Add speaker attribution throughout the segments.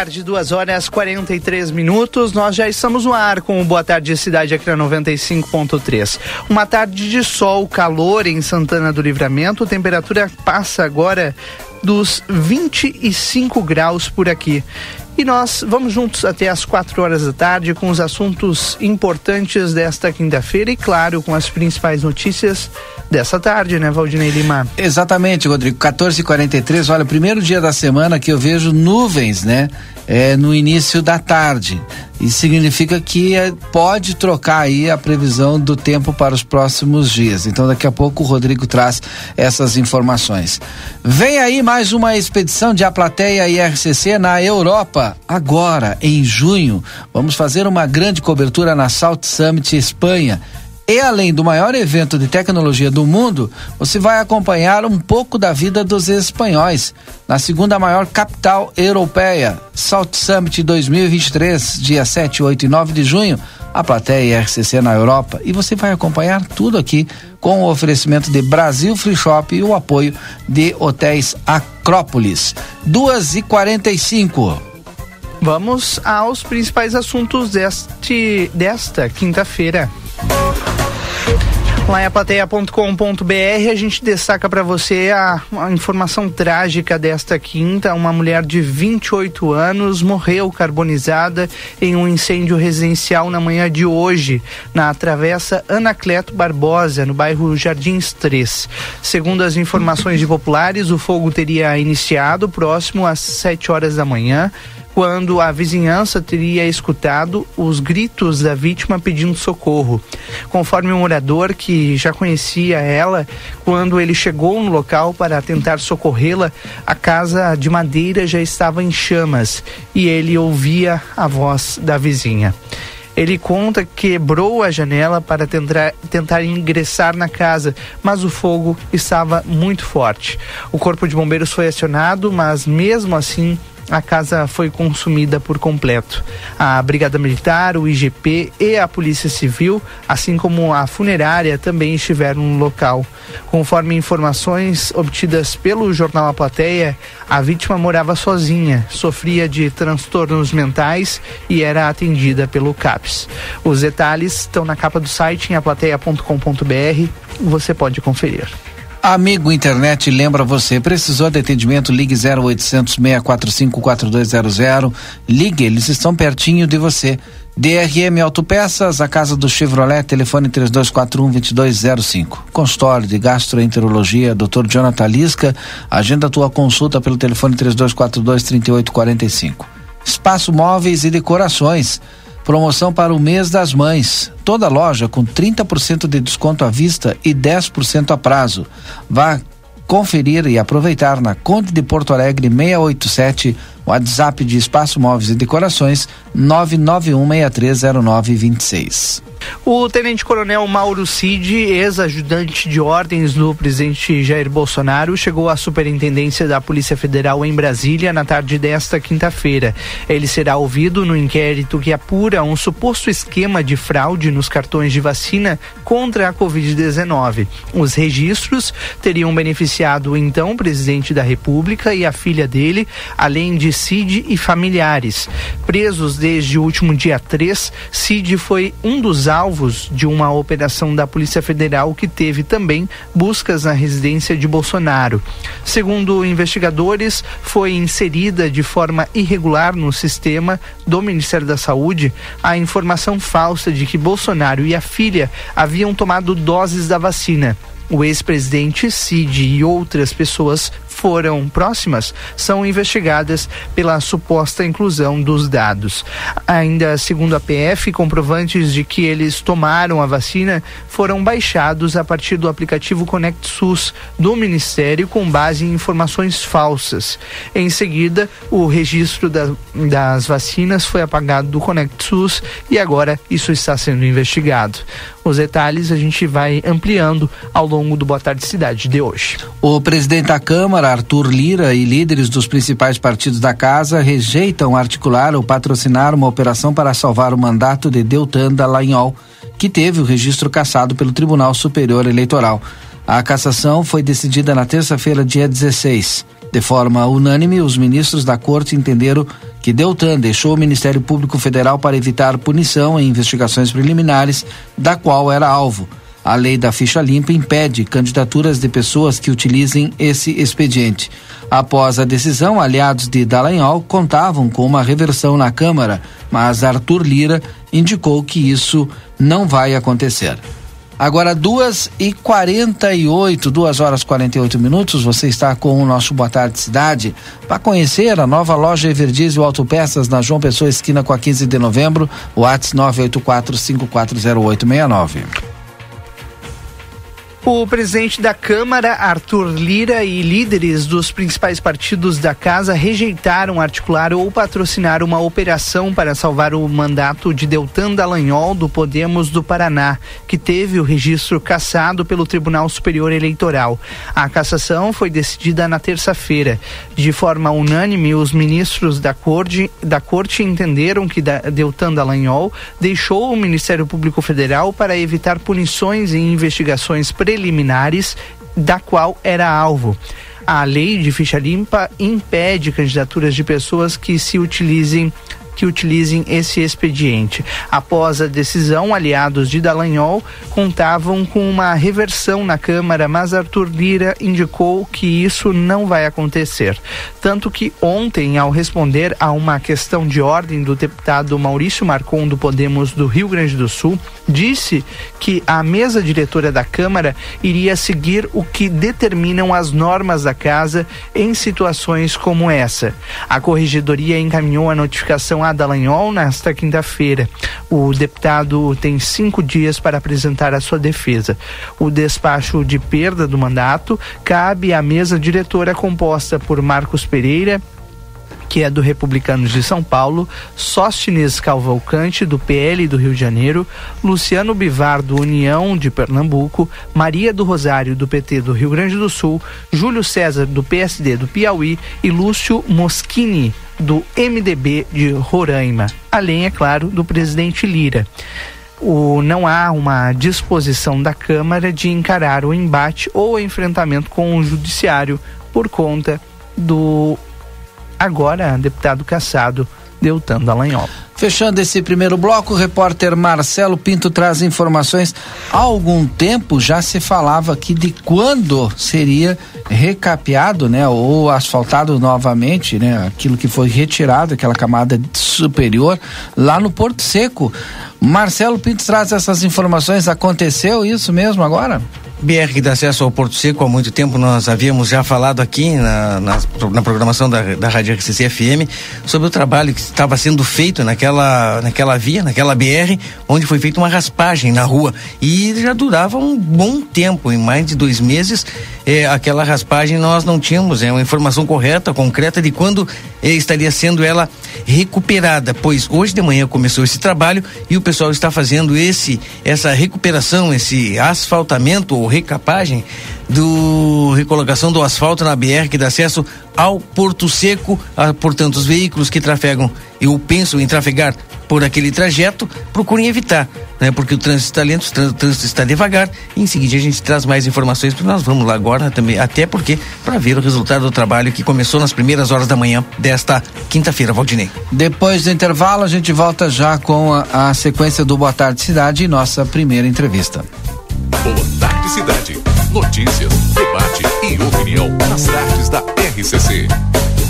Speaker 1: tarde, duas horas 43 minutos. Nós já estamos no ar com o Boa Tarde Cidade aqui na 95.3. Uma tarde de sol, calor em Santana do Livramento. Temperatura passa agora dos 25 graus por aqui. E nós vamos juntos até às 4 horas da tarde com os assuntos importantes desta quinta-feira e, claro, com as principais notícias dessa tarde, né, Valdinei Lima?
Speaker 2: Exatamente, Rodrigo. 14h43, olha, primeiro dia da semana que eu vejo nuvens, né? É, no início da tarde. Isso significa que é, pode trocar aí a previsão do tempo para os próximos dias. Então, daqui a pouco o Rodrigo traz essas informações. Vem aí mais uma expedição de A Plateia e RCC na Europa, agora, em junho. Vamos fazer uma grande cobertura na Salt Summit Espanha. E além do maior evento de tecnologia do mundo, você vai acompanhar um pouco da vida dos espanhóis na segunda maior capital europeia, Salt Summit 2023, dia 7, 8 e 9 de junho, a plateia RCC na Europa. E você vai acompanhar tudo aqui com o oferecimento de Brasil Free Shop e o apoio de Hotéis Acrópolis. 2 e 45
Speaker 1: Vamos aos principais assuntos deste, desta quinta-feira. Lá em a gente destaca para você a, a, informação trágica desta quinta. Uma mulher de 28 anos morreu carbonizada em um incêndio residencial na manhã de hoje, na travessa Anacleto Barbosa, no bairro Jardins 3. Segundo as informações de populares, o fogo teria iniciado próximo às 7 horas da manhã quando a vizinhança teria escutado os gritos da vítima pedindo socorro. Conforme um morador que já conhecia ela, quando ele chegou no local para tentar socorrê-la, a casa de madeira já estava em chamas e ele ouvia a voz da vizinha. Ele conta que quebrou a janela para tentar, tentar ingressar na casa, mas o fogo estava muito forte. O corpo de bombeiros foi acionado, mas mesmo assim a casa foi consumida por completo. A Brigada Militar, o IGP e a Polícia Civil, assim como a funerária, também estiveram no local. Conforme informações obtidas pelo jornal A Plateia, a vítima morava sozinha, sofria de transtornos mentais e era atendida pelo CAPS. Os detalhes estão na capa do site em aplateia.com.br, você pode conferir.
Speaker 2: Amigo Internet lembra você, precisou de atendimento, ligue 0800 645 4200. Ligue, eles estão pertinho de você. DRM Autopeças, a casa do Chevrolet, telefone 3241 2205. Consultório de gastroenterologia, Dr. Jonathan Lisca, agenda tua consulta pelo telefone 3242 3845. Espaço Móveis e Decorações Promoção para o mês das mães. Toda loja com 30% de desconto à vista e 10% a prazo. Vá conferir e aproveitar na Conde de Porto Alegre 687, WhatsApp de Espaço Móveis e Decorações 991630926.
Speaker 1: O tenente-coronel Mauro Cid, ex-ajudante de ordens do presidente Jair Bolsonaro, chegou à superintendência da Polícia Federal em Brasília na tarde desta quinta-feira. Ele será ouvido no inquérito que apura um suposto esquema de fraude nos cartões de vacina contra a Covid-19. Os registros teriam beneficiado então o presidente da República e a filha dele, além de Cid e familiares. Presos desde o último dia 3, Cid foi um dos alvos de uma operação da Polícia Federal que teve também buscas na residência de Bolsonaro. Segundo investigadores, foi inserida de forma irregular no sistema do Ministério da Saúde a informação falsa de que Bolsonaro e a filha haviam tomado doses da vacina. O ex-presidente Cid e outras pessoas foram próximas são investigadas pela suposta inclusão dos dados. Ainda segundo a PF, comprovantes de que eles tomaram a vacina foram baixados a partir do aplicativo Conect SUS do Ministério com base em informações falsas. Em seguida, o registro da, das vacinas foi apagado do Conect SUS e agora isso está sendo investigado. Os detalhes a gente vai ampliando ao longo do Boa Tarde Cidade de hoje.
Speaker 2: O presidente da Câmara, Arthur Lira, e líderes dos principais partidos da casa rejeitam articular ou patrocinar uma operação para salvar o mandato de Deltan Dallagnol, que teve o registro cassado pelo Tribunal Superior Eleitoral. A cassação foi decidida na terça-feira, dia 16. De forma unânime, os ministros da corte entenderam que Deltan deixou o Ministério Público Federal para evitar punição em investigações preliminares, da qual era alvo. A lei da ficha limpa impede candidaturas de pessoas que utilizem esse expediente. Após a decisão, aliados de Dallagnol contavam com uma reversão na Câmara, mas Arthur Lira indicou que isso não vai acontecer. Agora, duas e quarenta e oito, duas horas quarenta e oito minutos, você está com o nosso Boa Tarde Cidade para conhecer a nova loja Everdiesel Autopeças na João Pessoa, esquina com a 15 de novembro, o ATS 984 540869.
Speaker 1: O presidente da Câmara, Arthur Lira, e líderes dos principais partidos da casa rejeitaram articular ou patrocinar uma operação para salvar o mandato de Deltan Dallagnol do Podemos do Paraná, que teve o registro cassado pelo Tribunal Superior Eleitoral. A cassação foi decidida na terça-feira. De forma unânime, os ministros da corte, da corte entenderam que Deltan Dallagnol deixou o Ministério Público Federal para evitar punições em investigações preliminares da qual era alvo. A lei de ficha limpa impede candidaturas de pessoas que se utilizem que utilizem esse expediente. Após a decisão, aliados de Dallagnol contavam com uma reversão na Câmara, mas Arthur Lira indicou que isso não vai acontecer. Tanto que ontem, ao responder a uma questão de ordem do deputado Maurício Marcon do Podemos do Rio Grande do Sul, disse que a mesa diretora da Câmara iria seguir o que determinam as normas da casa em situações como essa. A corregedoria encaminhou a notificação a Dallagnol nesta quinta-feira. O deputado tem cinco dias para apresentar a sua defesa. O despacho de perda do mandato cabe à mesa diretora composta por Marcos Pereira, que é do Republicanos de São Paulo, Sóstines Calvalcante, do PL do Rio de Janeiro, Luciano Bivar, do União de Pernambuco, Maria do Rosário, do PT do Rio Grande do Sul, Júlio César, do PSD do Piauí e Lúcio Moschini, do MDB de Roraima, além, é claro, do presidente Lira. O, não há uma disposição da Câmara de encarar o embate ou o enfrentamento com o Judiciário por conta do agora deputado caçado Deltan Dallagnol.
Speaker 2: Fechando esse primeiro bloco, o repórter Marcelo Pinto traz informações. Há algum tempo já se falava aqui de quando seria recapeado, né, ou asfaltado novamente, né, aquilo que foi retirado, aquela camada superior lá no Porto Seco. Marcelo Pinto traz essas informações. Aconteceu isso mesmo agora?
Speaker 3: BR que dá acesso ao Porto Seco há muito tempo, nós havíamos já falado aqui na, na, na programação da, da Rádio RCC FM sobre o trabalho que estava sendo feito naquela, naquela via, naquela BR, onde foi feita uma raspagem na rua e já durava um bom tempo, em mais de dois meses, eh, aquela raspagem nós não tínhamos é uma informação correta, concreta de quando eh, estaria sendo ela recuperada, pois hoje de manhã começou esse trabalho e o pessoal está fazendo esse essa recuperação, esse asfaltamento ou recapagem do recolocação do asfalto na BR que dá acesso ao Porto Seco, a, portanto os veículos que trafegam, eu penso em trafegar por aquele trajeto, procurem evitar, né? Porque o trânsito está lento, o trânsito está devagar. E em seguida a gente traz mais informações, porque nós vamos lá agora também, até porque para ver o resultado do trabalho que começou nas primeiras horas da manhã desta quinta-feira, Valdinei.
Speaker 2: Depois do intervalo, a gente volta já com a, a sequência do Boa Tarde Cidade e nossa primeira entrevista.
Speaker 4: Boa Tarde Cidade. Notícias, debate e opinião nas tardes da RCC.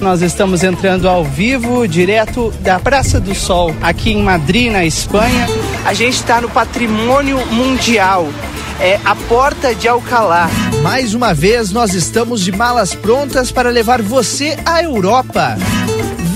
Speaker 1: Nós estamos entrando ao vivo, direto da Praça do Sol, aqui em Madrid, na Espanha. A gente está no Patrimônio Mundial. É a Porta de Alcalá. Mais uma vez, nós estamos de malas prontas para levar você à Europa.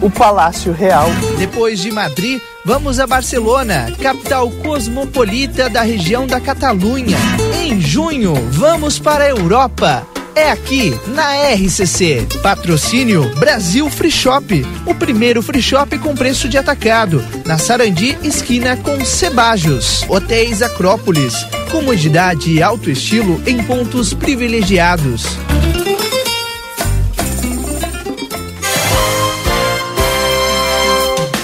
Speaker 5: O Palácio Real.
Speaker 1: Depois de Madrid, vamos a Barcelona, capital cosmopolita da região da Catalunha. Em junho, vamos para a Europa é aqui na RCC. Patrocínio Brasil Free Shop, o primeiro free shop com preço de atacado, na Sarandi, esquina com Cebajos. Hotéis Acrópolis, comodidade e alto estilo em pontos privilegiados.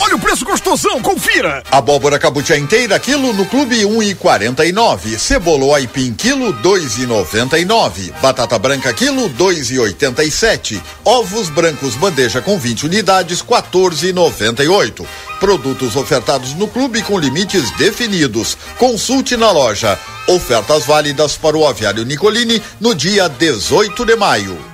Speaker 6: Olha o preço gostosão, confira!
Speaker 7: Abóbora cabutia inteira, quilo no clube um e quarenta e nove. Cebola aipim, quilo dois e noventa e nove. Batata branca, quilo dois e oitenta e sete. Ovos brancos, bandeja com 20 unidades, quatorze e noventa e oito. Produtos ofertados no clube com limites definidos. Consulte na loja. Ofertas válidas para o aviário Nicolini no dia 18 de maio.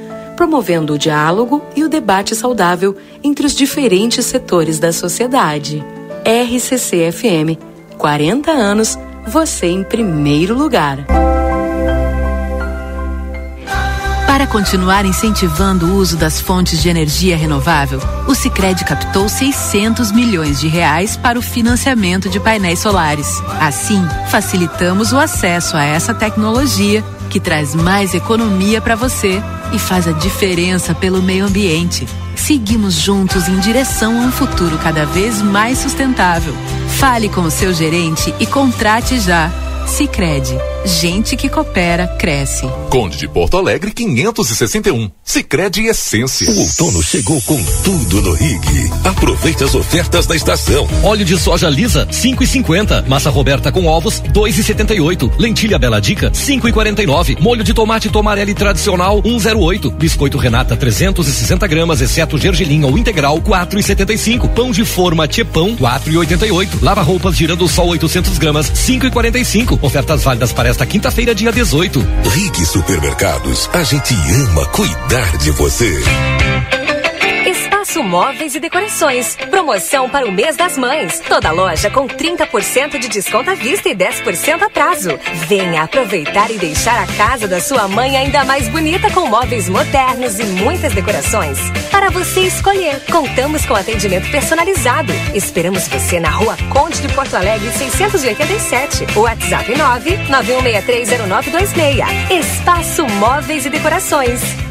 Speaker 8: promovendo o diálogo e o debate saudável entre os diferentes setores da sociedade. RCC-FM, 40 anos, você em primeiro lugar.
Speaker 9: Para continuar incentivando o uso das fontes de energia renovável, o Sicredi captou 600 milhões de reais para o financiamento de painéis solares. Assim, facilitamos o acesso a essa tecnologia que traz mais economia para você e faz a diferença pelo meio ambiente. Seguimos juntos em direção a um futuro cada vez mais sustentável. Fale com o seu gerente e contrate já. Sicredi, gente que coopera cresce.
Speaker 4: Conde de Porto Alegre 561. Sicredi Essência.
Speaker 10: O outono chegou com tudo no Rig. Aproveite as ofertas da estação.
Speaker 11: Óleo de soja lisa 5,50. Massa Roberta com ovos 2,78. Lentilha Bela Dica 5,49. Molho de tomate tomarelli tradicional 1,08. Biscoito Renata 360 gramas, exceto gergelim ou integral 4,75. Pão de forma Tchepão 4,88. Lava roupas girando sol 800 gramas 5,45. Ofertas válidas para esta quinta-feira, dia 18.
Speaker 10: Rig Supermercados, a gente ama cuidar de você.
Speaker 12: Espaço Móveis e Decorações. Promoção para o mês das mães. Toda loja com 30% de desconto à vista e 10% a prazo. Venha aproveitar e deixar a casa da sua mãe ainda mais bonita com móveis modernos e muitas decorações. Para você escolher, contamos com atendimento personalizado. Esperamos você na Rua Conde de Porto Alegre 687. WhatsApp 9 91630926. Espaço Móveis e Decorações.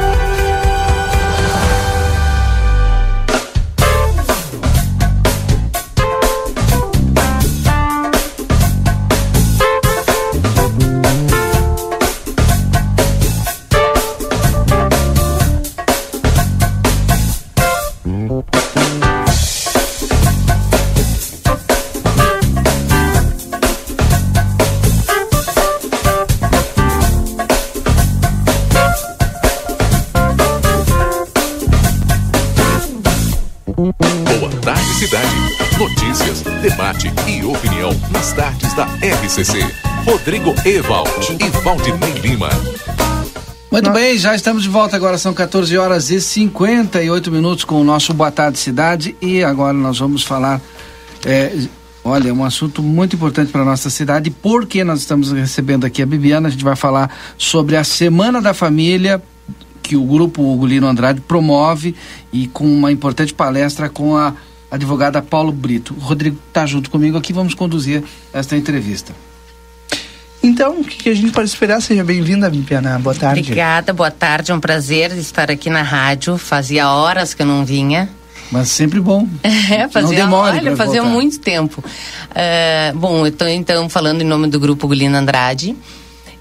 Speaker 4: RCC. Rodrigo Ewald e Valdinei Lima.
Speaker 2: Muito bem, já estamos de volta agora, são 14 horas e 58 minutos com o nosso Boa Tarde Cidade e agora nós vamos falar, é, olha, é um assunto muito importante para nossa cidade, porque nós estamos recebendo aqui a Bibiana, a gente vai falar sobre a Semana da Família, que o grupo Ugolino Andrade promove e com uma importante palestra com a advogada Paulo Brito. O Rodrigo está junto comigo aqui, vamos conduzir esta entrevista.
Speaker 1: Então, o que, que a gente pode esperar? Seja bem-vinda, Bibiana. Boa tarde.
Speaker 13: Obrigada, boa tarde. É um prazer estar aqui na rádio. Fazia horas que eu não vinha.
Speaker 2: Mas sempre bom.
Speaker 13: É, fazia,
Speaker 2: não demore
Speaker 13: olha, fazia
Speaker 2: voltar.
Speaker 13: muito tempo. Uh, bom, eu estou então falando em nome do grupo Gulina Andrade.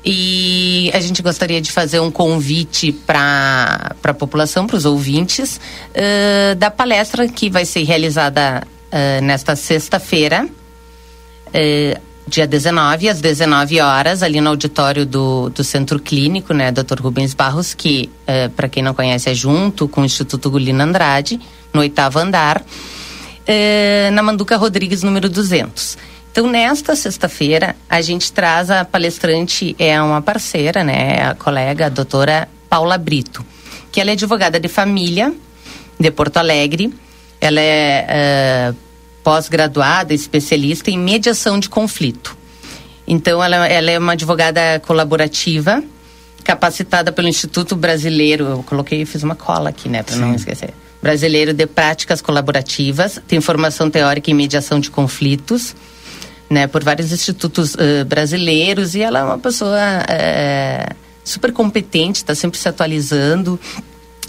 Speaker 13: E a gente gostaria de fazer um convite para a população, para os ouvintes, uh, da palestra que vai ser realizada uh, nesta sexta-feira, uh, dia 19, às 19 horas, ali no auditório do, do Centro Clínico, né, Dr. Rubens Barros, que, para quem não conhece, é junto com o Instituto Gulina Andrade, no oitavo andar, na Manduca Rodrigues, número 200. Então, nesta sexta-feira, a gente traz a palestrante, é uma parceira, né? A colega, a doutora Paula Brito, que ela é advogada de família de Porto Alegre. Ela é uh, pós-graduada, especialista em mediação de conflito. Então, ela, ela é uma advogada colaborativa, capacitada pelo Instituto Brasileiro. Eu coloquei, fiz uma cola aqui, né? Para não esquecer. Brasileiro de Práticas Colaborativas, tem formação teórica em mediação de conflitos né, por vários institutos uh, brasileiros e ela é uma pessoa uh, super competente, está sempre se atualizando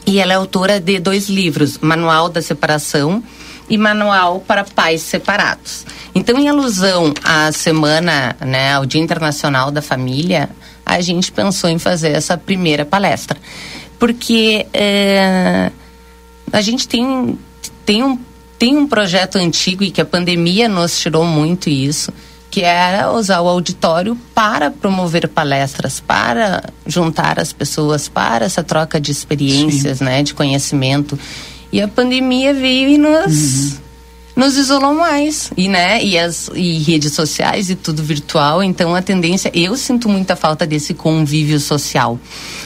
Speaker 13: e ela é autora de dois livros, Manual da Separação e Manual para Pais Separados. Então, em alusão à semana, né, ao Dia Internacional da Família, a gente pensou em fazer essa primeira palestra, porque uh, a gente tem tem um tem um projeto antigo e que a pandemia nos tirou muito isso, que era usar o auditório para promover palestras, para juntar as pessoas, para essa troca de experiências, Sim. né, de conhecimento. E a pandemia veio e nos uhum. nos isolou mais e né e as e redes sociais e tudo virtual então a tendência eu sinto muita falta desse convívio social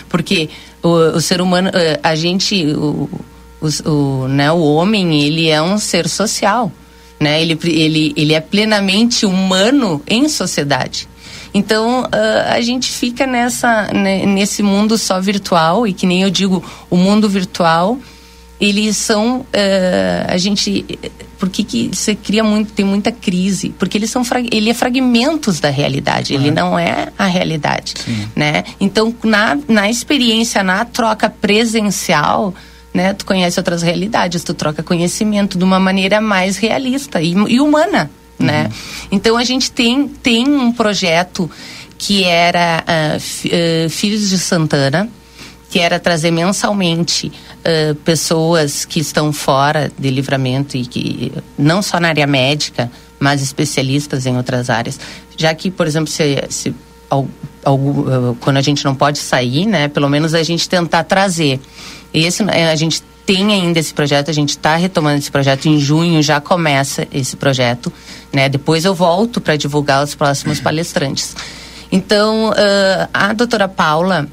Speaker 13: porque o, o ser humano a gente o, o, o, né, o homem, ele é um ser social, né? Ele, ele, ele é plenamente humano em sociedade. Então, uh, a gente fica nessa, né, nesse mundo só virtual, e que nem eu digo, o mundo virtual, eles são, uh, a gente, por que que você cria muito, tem muita crise? Porque eles são, ele é fragmentos da realidade, ele não é a realidade, Sim. né? Então, na, na experiência, na troca presencial, né? Tu conhece outras realidades, tu troca conhecimento de uma maneira mais realista e, e humana, uhum. né? Então a gente tem tem um projeto que era uh, uh, Filhos de Santana, que era trazer mensalmente uh, pessoas que estão fora de livramento e que não só na área médica, mas especialistas em outras áreas, já que, por exemplo, se, se quando a gente não pode sair, né? Pelo menos a gente tentar trazer esse, é, a gente tem ainda esse projeto, a gente está retomando esse projeto. Em junho já começa esse projeto, né? Depois eu volto para divulgar os próximos palestrantes. Então, uh, a doutora Paula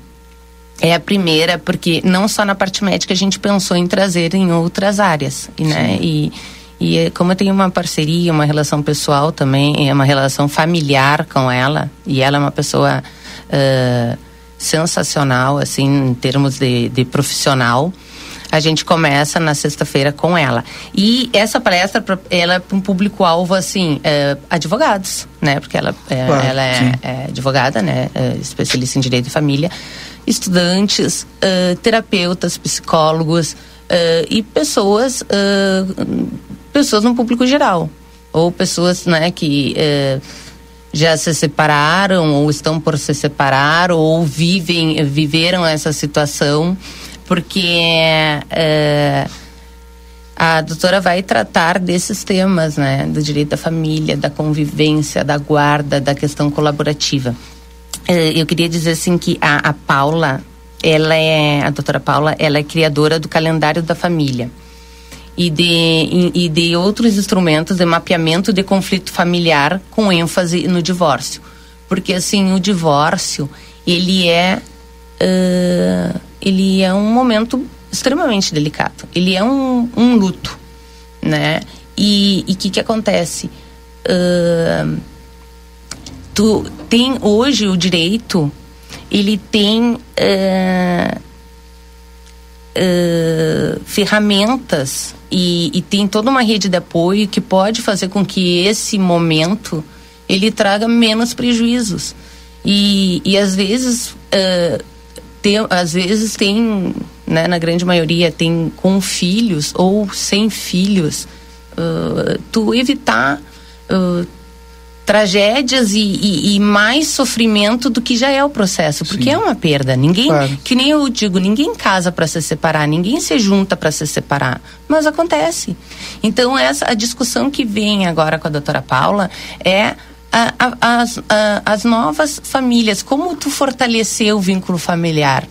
Speaker 13: é a primeira, porque não só na parte médica a gente pensou em trazer em outras áreas, né? E, e como eu tenho uma parceria, uma relação pessoal também, é uma relação familiar com ela, e ela é uma pessoa. Uh, sensacional, assim, em termos de, de profissional. A gente começa na sexta-feira com ela. E essa palestra, ela é para um público-alvo, assim, é, advogados, né? Porque ela, é, claro, ela é, é, advogada, né? É especialista em direito de família. Estudantes, terapeutas, psicólogos e pessoas, pessoas no público geral. Ou pessoas, né, que já se separaram ou estão por se separar ou vivem viveram essa situação porque é, a doutora vai tratar desses temas né do direito da família da convivência da guarda da questão colaborativa. É, eu queria dizer assim que a, a Paula ela é a doutora Paula ela é criadora do calendário da família e de, e de outros instrumentos de mapeamento de conflito familiar com ênfase no divórcio. Porque, assim, o divórcio, ele é, uh, ele é um momento extremamente delicado. Ele é um, um luto, né? E o que que acontece? Uh, tu tem hoje o direito, ele tem... Uh, uh, ferramentas e, e, tem toda uma rede de apoio que pode fazer com que esse momento ele traga menos prejuízos. E, e às vezes uh, tem, às vezes tem né, na grande maioria tem com filhos ou sem filhos. Uh, tu evitar tragédias e, e, e, mais sofrimento do que já é o processo, porque Sim. é uma perda. Ninguém, claro. que nem eu digo, ninguém casa para se separar, ninguém se junta para se separar, mas acontece. Então essa a discussão que vem agora com a doutora Paula é a, a, as, a, as novas famílias, como tu fortalecer o vínculo familiar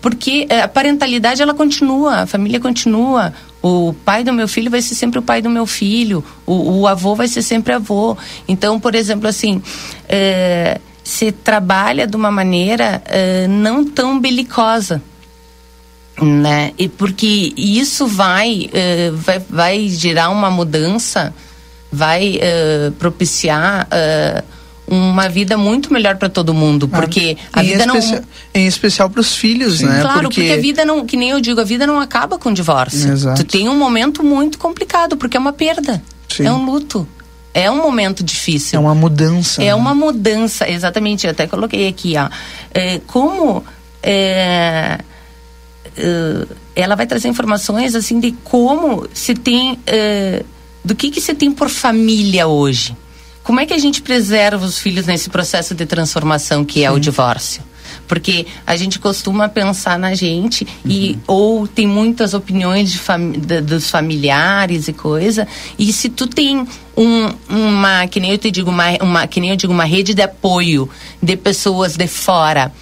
Speaker 13: porque eh, a parentalidade ela continua, a família continua, o pai do meu filho vai ser sempre o pai do meu filho, o, o avô vai ser sempre avô. Então, por exemplo, assim, é, se trabalha de uma maneira é, não tão belicosa. Né? E porque isso vai, é, vai, vai gerar uma mudança, vai propiciar uma vida muito melhor para todo mundo, ah, porque ah, a vida não
Speaker 1: em especial para os filhos, Sim. né?
Speaker 13: Claro, porque... porque... a vida não, que nem eu digo, a vida não acaba com o divórcio. Exato. Tu tem um momento muito complicado, porque é uma perda. Sim. É um luto. É um momento difícil.
Speaker 1: É uma mudança.
Speaker 13: É né? uma mudança, exatamente. Eu até coloquei aqui, ó. É, como é, é, ela vai trazer informações assim de como se tem é, do que que se tem por família hoje como é que a gente preserva os filhos nesse processo de transformação que Sim. é o divórcio? Porque a gente costuma pensar na gente uhum. e ou tem muitas opiniões de fam, de, dos familiares e coisa. E se tu tem um, uma, que nem eu te digo, uma, uma, que nem eu digo, uma rede de apoio de pessoas de fora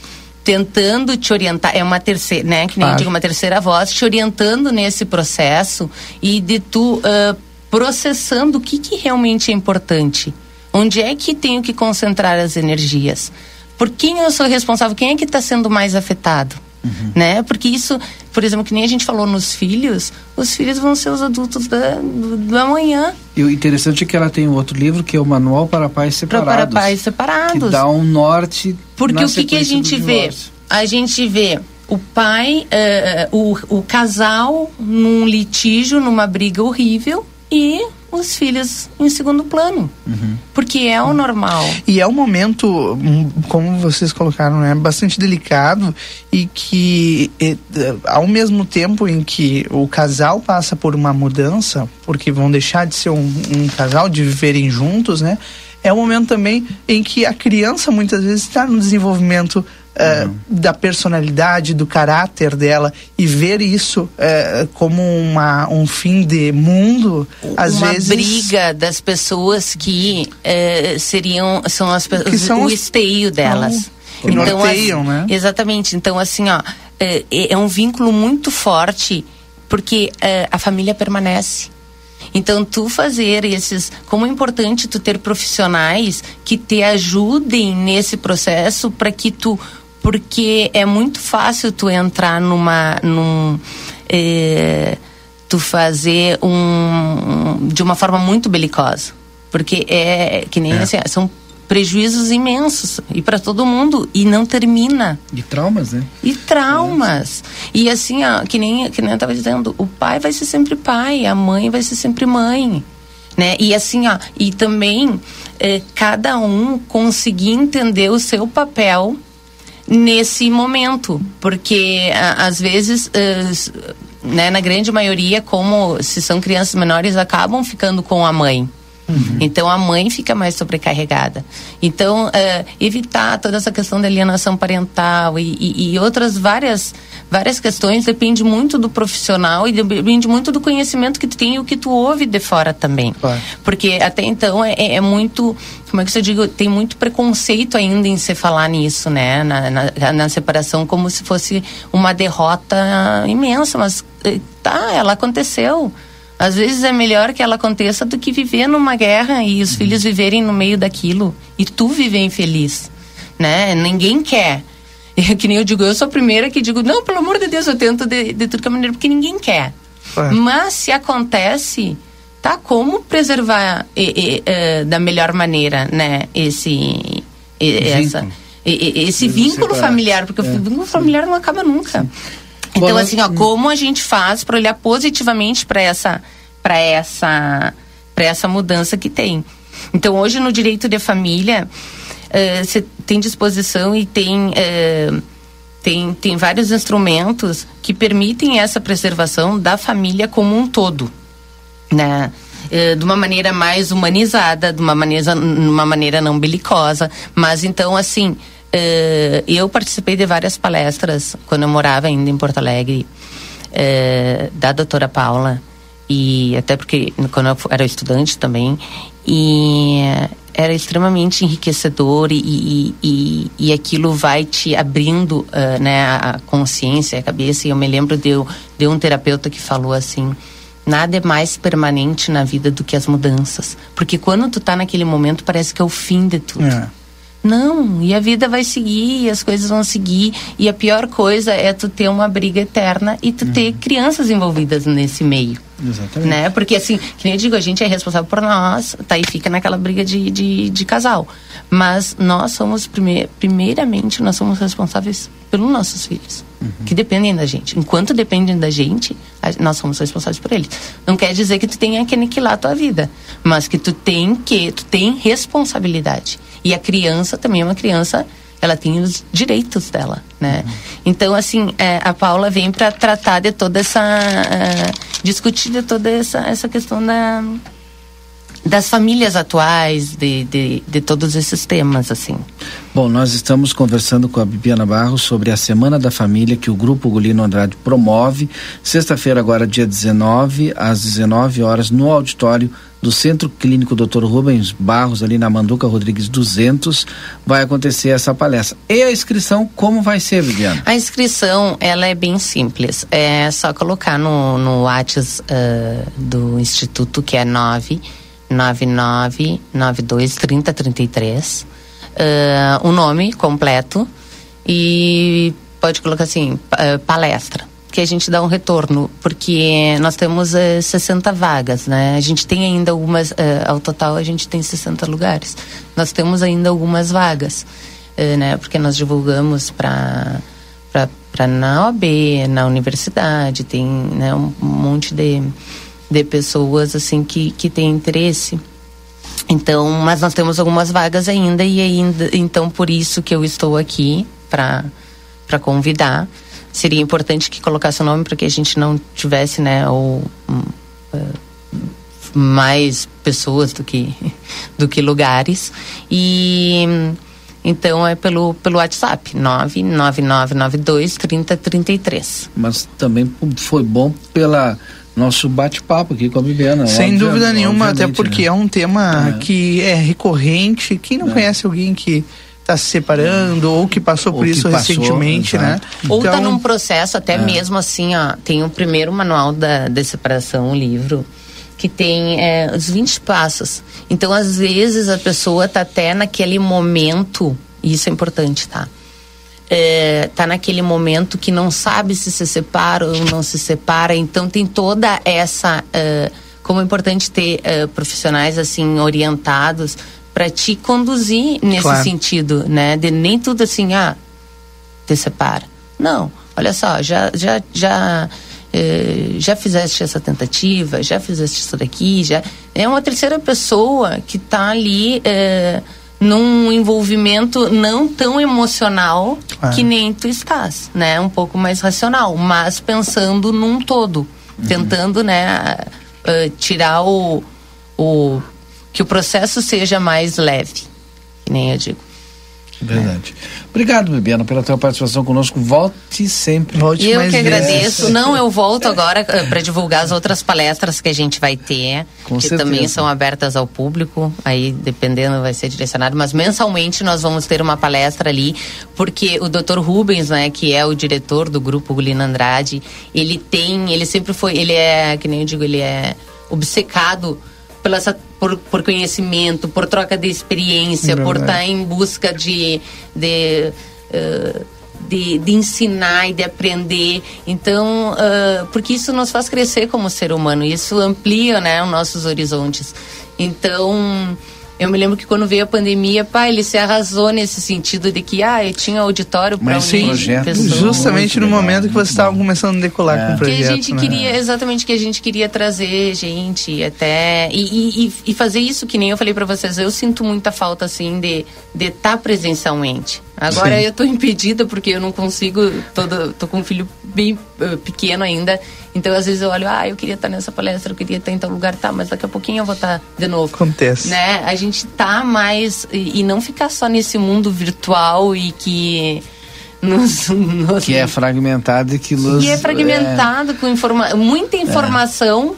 Speaker 13: tentando te orientar, é uma terceira, né, que nem claro. eu digo, uma terceira voz, te orientando nesse processo e de tu uh, processando o que, que realmente é importante. Onde é que tenho que concentrar as energias? Por quem eu sou responsável? Quem é que está sendo mais afetado? Uhum. Né? Porque isso, por exemplo, que nem a gente falou nos filhos, os filhos vão ser os adultos da, do, do amanhã.
Speaker 2: E o interessante é que ela tem um outro livro que é o Manual para Pais Separados.
Speaker 13: Para Pais Separados.
Speaker 2: Que dá um norte.
Speaker 13: Porque o que, que a gente vê? A gente vê o pai, uh, o, o casal num litígio, numa briga horrível e os filhos em segundo plano. Uhum. Porque é o normal.
Speaker 1: E é um momento, hum, como vocês colocaram, né, bastante delicado e que, e, ao mesmo tempo em que o casal passa por uma mudança, porque vão deixar de ser um, um casal, de viverem juntos, né? É um momento também em que a criança muitas vezes está no desenvolvimento uhum. da personalidade, do caráter dela e ver isso uh, como uma, um fim de mundo, às
Speaker 13: uma
Speaker 1: vezes.
Speaker 13: Uma briga das pessoas que uh, seriam, são as que são o os... esteio delas.
Speaker 1: que então, norteiam, assim, né?
Speaker 13: Exatamente. Então, assim, ó, é, é um vínculo muito forte porque a família permanece. Então, tu fazer esses. Como é importante tu ter profissionais que te ajudem nesse processo para que tu porque é muito fácil tu entrar numa num é, tu fazer um de uma forma muito belicosa porque é que nem é. assim são prejuízos imensos e para todo mundo e não termina
Speaker 2: e traumas né
Speaker 13: e traumas é. e assim ó, que nem que nem eu tava dizendo o pai vai ser sempre pai a mãe vai ser sempre mãe né e assim ó e também é, cada um conseguir entender o seu papel nesse momento, porque às vezes, né, na grande maioria, como se são crianças menores, acabam ficando com a mãe. Uhum. Então a mãe fica mais sobrecarregada. Então, uh, evitar toda essa questão da alienação parental e, e, e, outras várias, várias questões depende muito do profissional e depende muito do conhecimento que tu tem e o que tu ouve de fora também. Claro. Porque até então é, é, muito. Como é que você diga? Tem muito preconceito ainda em se falar nisso, né? Na, na, na separação, como se fosse uma derrota imensa. Mas eh, tá, ela aconteceu Às vezes é melhor que ela aconteça do que viver numa guerra e os filhos viverem no meio daquilo e tu viver infeliz, né? Ninguém quer. É que nem eu digo, eu sou a primeira que digo, não, pelo amor de Deus, eu tento de, de tudo que é maneira, porque ninguém quer.
Speaker 1: É.
Speaker 13: Mas se acontece, tá como preservar e- e, da melhor maneira, né, esse e- essa esse vínculo familiar, porque
Speaker 2: É,
Speaker 13: o vínculo familiar não acaba nunca. Então
Speaker 2: Bom,
Speaker 13: assim, ó,
Speaker 2: hum.
Speaker 13: como a gente faz para olhar positivamente para essa para essa para essa mudança que tem. Então hoje no direito de família você tem disposição e tem eh, tem, tem vários instrumentos que permitem essa preservação da família como um todo, né? Eh, de uma maneira mais humanizada, de uma maneira, uma maneira não belicosa, mas então assim, eh, eu participei de várias palestras quando eu morava ainda em Porto Alegre, eh, da doutora Paula, e até porque quando eu era estudante também, e era extremamente enriquecedor e, e, e, e aquilo vai te abrindo eh, né, a consciência, a cabeça. E eu me lembro de, de um terapeuta que falou assim: nada é mais permanente na vida do que as mudanças. Porque quando tu tá naquele momento, parece que é o fim de tudo.
Speaker 1: É.
Speaker 13: Não, e a vida vai seguir, e as coisas vão seguir. E a pior coisa é tu ter uma briga eterna e tu ter crianças envolvidas nesse meio.
Speaker 2: Exatamente.
Speaker 13: Né? Porque assim, que nem eu digo, a gente é responsável por nós, tá? E fica naquela briga de, de, de casal. Mas nós somos, prime primeiramente, nós somos responsáveis pelos nossos filhos. Que dependem da gente. Enquanto dependem da gente, nós somos responsáveis por eles. Não quer dizer que tu tenha que aniquilar a tua vida. Mas que tu tem que, tu tem responsabilidade. E a criança também é uma criança ela tem os direitos dela, né? Então, assim, é, a Paula vem para tratar de toda essa, é, discutir de toda essa, essa questão da, das famílias atuais, de, de, de todos esses temas, assim.
Speaker 2: Bom, nós estamos conversando com a Bibiana Barros sobre a Semana da Família que o Grupo Gulino Andrade promove. Sexta-feira, agora dia 19, às 19 horas, no auditório do Centro Clínico Dr. Rubens Barros, ali na Manduca Rodrigues 200, vai acontecer essa palestra. E a inscrição, como vai ser, Bibiana?
Speaker 13: A inscrição, ela é bem simples. É só colocar no, no WhatsApp eh, do Instituto, que é 999 92 3033, eh, o nome completo e pode colocar assim, eh, palestra. Que a gente dá um retorno, porque nós temos eh, 60 vagas, né? A gente tem ainda algumas, eh, ao total a gente tem 60 lugares. Nós temos ainda algumas vagas, eh, né? Porque nós divulgamos para para na OAB, na universidade, tem né, um monte de, de pessoas assim que, que têm interesse. Então, mas nós temos algumas vagas ainda e ainda, então por isso que eu estou aqui para para convidar. Seria importante que colocasse o nome para que a gente não tivesse, né, ou hum, eh, mais pessoas do que do que lugares e então é pelo pelo WhatsApp 99992 3033.
Speaker 2: Mas também foi bom pela nosso bate-papo aqui com a Bibiana.
Speaker 1: Sem dúvida nenhuma, até
Speaker 2: obviamente,
Speaker 1: porque
Speaker 2: né?
Speaker 1: é um tema
Speaker 2: É.
Speaker 1: que é recorrente. Quem não conhece alguém que está se separando ou que passou
Speaker 2: Ou
Speaker 1: por
Speaker 2: que
Speaker 1: isso
Speaker 2: passou,
Speaker 1: recentemente, né?
Speaker 2: exato.
Speaker 13: Ou tá
Speaker 1: Então,
Speaker 13: num processo até mesmo assim, ó, tem o primeiro manual da, de separação, o livro, que tem é, os 20 passos. Então, às vezes, a pessoa tá até naquele momento, e isso é importante, tá? É, tá naquele momento que não sabe se se separa ou não se separa, então tem toda essa. é, como é importante ter é, profissionais assim orientados para te conduzir nesse
Speaker 1: Claro.
Speaker 13: sentido, né? De nem tudo assim, ah, te separa. Não, olha só, já já já eh, já fizeste essa tentativa, já fizeste isso daqui, já é uma terceira pessoa que está ali eh, num envolvimento não tão emocional
Speaker 1: Claro.
Speaker 13: que nem tu estás, né? Um pouco mais racional, mas pensando num todo, tentando, né, eh, tirar o, o que o processo seja mais leve, que nem eu digo.
Speaker 2: Verdade. Obrigado, Bibiana, pela tua participação conosco. Volte sempre.
Speaker 1: Volte
Speaker 13: Eu
Speaker 1: mais
Speaker 13: que
Speaker 1: vezes.
Speaker 13: agradeço. Não, eu volto agora para divulgar as outras palestras que a gente vai ter,
Speaker 2: Com
Speaker 13: que
Speaker 2: certeza.
Speaker 13: também são abertas ao público. Aí, dependendo, vai ser direcionado. Mas mensalmente nós vamos ter uma palestra ali, porque o Dr. Rubens, né, que é o diretor do grupo Gulino Andrade, ele tem, ele sempre foi, ele é, que nem eu digo, ele é obcecado pela essa, por, por conhecimento, por troca de experiência, por
Speaker 1: Verdade.
Speaker 13: estar em busca de, de, eh, de, de ensinar e de aprender. Então, ah, porque isso nos faz crescer como ser humano, isso amplia né, os nossos horizontes. Então, eu me lembro que quando veio a pandemia, pá, ele se arrasou nesse sentido de que, ah, eu tinha auditório para unir
Speaker 2: projeto
Speaker 13: pessoas.
Speaker 1: Justamente no momento que vocês estavam começando a decolar com o
Speaker 13: Que
Speaker 1: projeto.
Speaker 13: a gente
Speaker 1: né?
Speaker 13: queria, exatamente, que a gente queria trazer gente até. E, e, e- e fazer isso, que nem eu falei pra vocês, eu sinto muita falta, assim, de estar presencialmente. Agora
Speaker 14: Sim.
Speaker 13: eu tô impedida porque eu não consigo, todo, tô com um filho bem eh, pequeno ainda. Então, às vezes eu olho, ah, eu queria estar nessa palestra, eu queria estar em tal lugar, tá, mas daqui a pouquinho eu vou estar de novo.
Speaker 1: Acontece.
Speaker 13: Né? A gente tá mais. E, e não ficar só nesse mundo virtual e que. Nos, nos
Speaker 2: Que é fragmentado e que nos.
Speaker 13: e é fragmentado com informa muita informação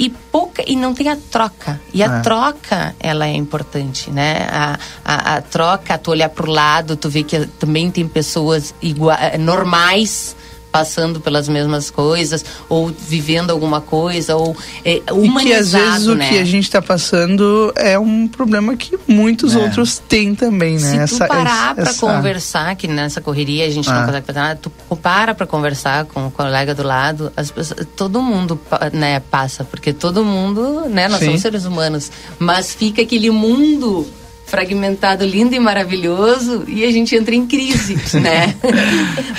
Speaker 13: e pouca e não tem a troca e a
Speaker 2: É.
Speaker 13: troca ela é importante né a, a, a troca tu olhar pro lado tu vê que também tem pessoas igua eh, normais passando pelas mesmas coisas ou vivendo alguma coisa ou é,
Speaker 1: E que
Speaker 13: humanizado
Speaker 1: às vezes o
Speaker 13: né
Speaker 1: que a gente está passando é um problema que muitos
Speaker 2: É.
Speaker 1: outros têm também, né?
Speaker 13: Se tu parar pra
Speaker 1: essa-
Speaker 13: conversar, que nessa correria a gente
Speaker 1: Ah.
Speaker 13: não consegue fazer nada, tu para pra conversar com o colega do lado, as pessoas, todo mundo né, passa, porque todo mundo, né, nós
Speaker 1: Sim.
Speaker 13: somos seres humanos, mas fica aquele mundo fragmentado, lindo e maravilhoso, e a gente entra em crise, né?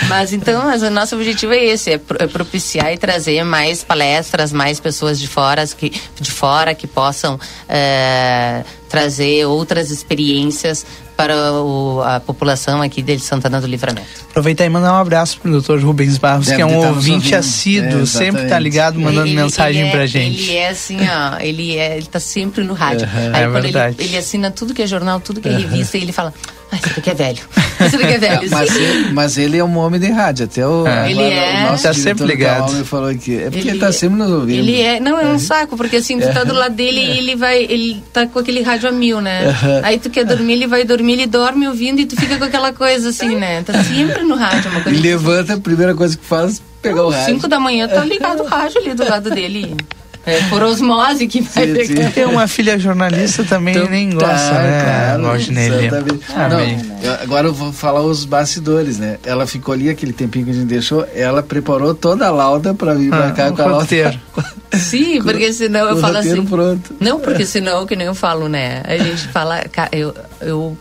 Speaker 13: mas então, mas o nosso objetivo é esse, é, é propiciar e trazer mais palestras, mais pessoas de fora que, de fora que possam eh, trazer outras experiências para o- a população aqui de Santana do Livramento.
Speaker 1: Aproveitar e mandar um abraço pro Dr. Rubens Barros,
Speaker 2: Deve
Speaker 1: que é um
Speaker 2: tá
Speaker 1: ouvinte assíduo,
Speaker 2: É,
Speaker 1: sempre tá ligado, mandando
Speaker 13: Ele-
Speaker 1: mensagem
Speaker 13: é-
Speaker 1: pra gente.
Speaker 13: Ele é assim, ó, ele, é, ele tá sempre no rádio.
Speaker 1: Aham.
Speaker 13: Aí
Speaker 1: É
Speaker 13: quando
Speaker 1: verdade.
Speaker 13: ele, ele assina tudo que é jornal, tudo que é revista, e ele fala, ah, isso daqui é velho. Isso daqui é velho.
Speaker 2: mas, ele, mas ele é um homem de rádio, até o.
Speaker 1: É.
Speaker 13: Ele é.
Speaker 2: O nosso
Speaker 1: Tá sempre
Speaker 2: do
Speaker 1: ligado.
Speaker 2: Calma falou aqui. É porque ele,
Speaker 13: Ele
Speaker 2: tá
Speaker 13: é-
Speaker 2: sempre nos ouvindo.
Speaker 13: Ele é, não, é um saco, porque assim, tu tá do lado dele e ele vai, ele tá com aquele rádio a mil, né? Aí tu quer dormir, ele vai dormir, ele dorme ouvindo e tu fica com aquela coisa assim, né? Tá sempre no rádio, uma
Speaker 2: E
Speaker 13: coisa.
Speaker 2: levanta, a primeira coisa que faz pegar o rádio.
Speaker 13: Cinco da manhã tá ligado o rádio ali do lado dele. É por osmose que vai
Speaker 2: Sim, sim.
Speaker 13: pegar.
Speaker 1: Tem uma filha jornalista também
Speaker 2: Então,
Speaker 1: nem
Speaker 2: tá,
Speaker 1: gosta, né?
Speaker 2: claro,
Speaker 1: Valdinelli?
Speaker 2: exatamente.
Speaker 1: Ah,
Speaker 2: Não, agora eu vou falar os bastidores, né? Ela ficou ali aquele tempinho que a gente deixou, ela preparou toda a lauda pra vir pra
Speaker 1: Ah,
Speaker 2: cá
Speaker 1: o
Speaker 2: com a lauda.
Speaker 1: roteiro.
Speaker 13: Sim, porque senão eu
Speaker 2: o
Speaker 13: falo
Speaker 2: roteiro
Speaker 13: assim.
Speaker 2: pronto.
Speaker 13: Não, porque senão, que nem eu falo, né? A gente fala, eu, eu,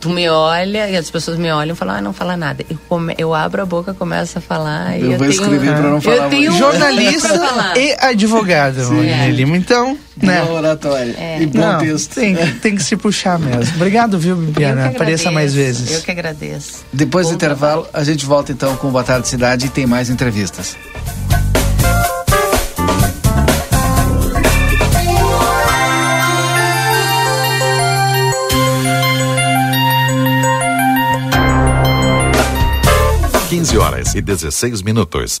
Speaker 13: tu me olha e as pessoas me olham e falam, ah, não fala nada. Eu, come, eu abro a boca, começo a falar. e
Speaker 2: Eu
Speaker 13: eu
Speaker 2: vou
Speaker 13: tenho,
Speaker 2: escrever pra não falar
Speaker 13: Eu tenho um
Speaker 1: Jornalista
Speaker 13: pra falar.
Speaker 1: e advogado, Valdinelli Lima. Então, né?
Speaker 2: Boa oratória.
Speaker 13: É.
Speaker 2: E bom
Speaker 1: Não,
Speaker 2: texto.
Speaker 1: tem, tem que se puxar mesmo. Obrigado, viu, Bibiana? Apareça mais vezes.
Speaker 13: Eu que agradeço.
Speaker 2: Depois do
Speaker 13: Bom
Speaker 2: intervalo, a gente volta então com Boa Tarde Cidade e tem mais entrevistas.
Speaker 4: Quinze horas e 16 minutos.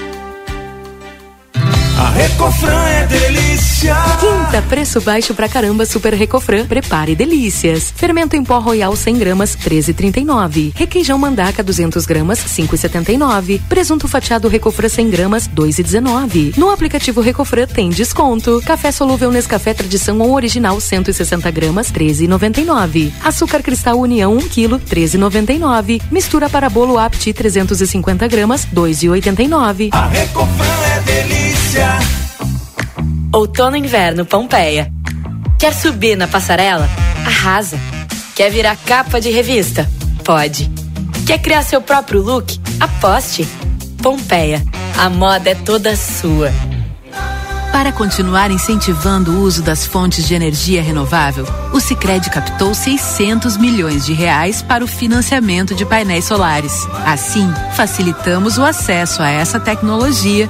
Speaker 14: A Recofran é delícia.
Speaker 8: Quinta, preço baixo pra caramba Super Recofran. Prepare delícias. Fermento em pó Royal 100 gramas, 13,39. Requeijão Mandaca 200 gramas, 5,79. Presunto fatiado Recofran 100 gramas, 2,19. No aplicativo Recofran tem desconto. Café solúvel Nescafé Tradição ou Original 160 gramas, 13,99. Açúcar Cristal União 1 kg, 13,99. Mistura para bolo Apti 350 gramas, 2,89.
Speaker 14: A Recofran é delícia.
Speaker 15: Outono inverno Pompeia. Quer subir na passarela? Arrasa. Quer virar capa de revista? Pode. Quer criar seu próprio look? Aposte. Pompeia. A moda é toda sua.
Speaker 9: Para continuar incentivando o uso das fontes de energia renovável, o Sicredi captou 600 milhões de reais para o financiamento de painéis solares. Assim, facilitamos o acesso a essa tecnologia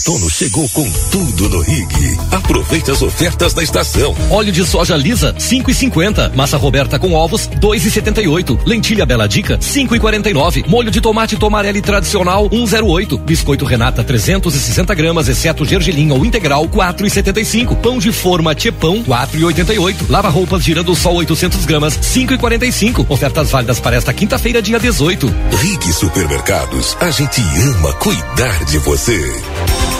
Speaker 10: Outono chegou com tudo no Rig. Aproveite as ofertas da estação.
Speaker 11: Óleo de soja lisa, 5,50. Massa Roberta com ovos, 2,78. Lentilha Bela Dica, 5,49. Molho de tomate tomarelli tradicional, 1,08. Biscoito Renata, 360 gramas, exceto gergelim ou integral, 4,75. Pão de forma Tchepão, 4,88. Lava roupas girando sol 800 gramas, 5,45. Ofertas válidas para esta quinta-feira, dia 18.
Speaker 10: Rig Supermercados, a gente ama cuidar de você.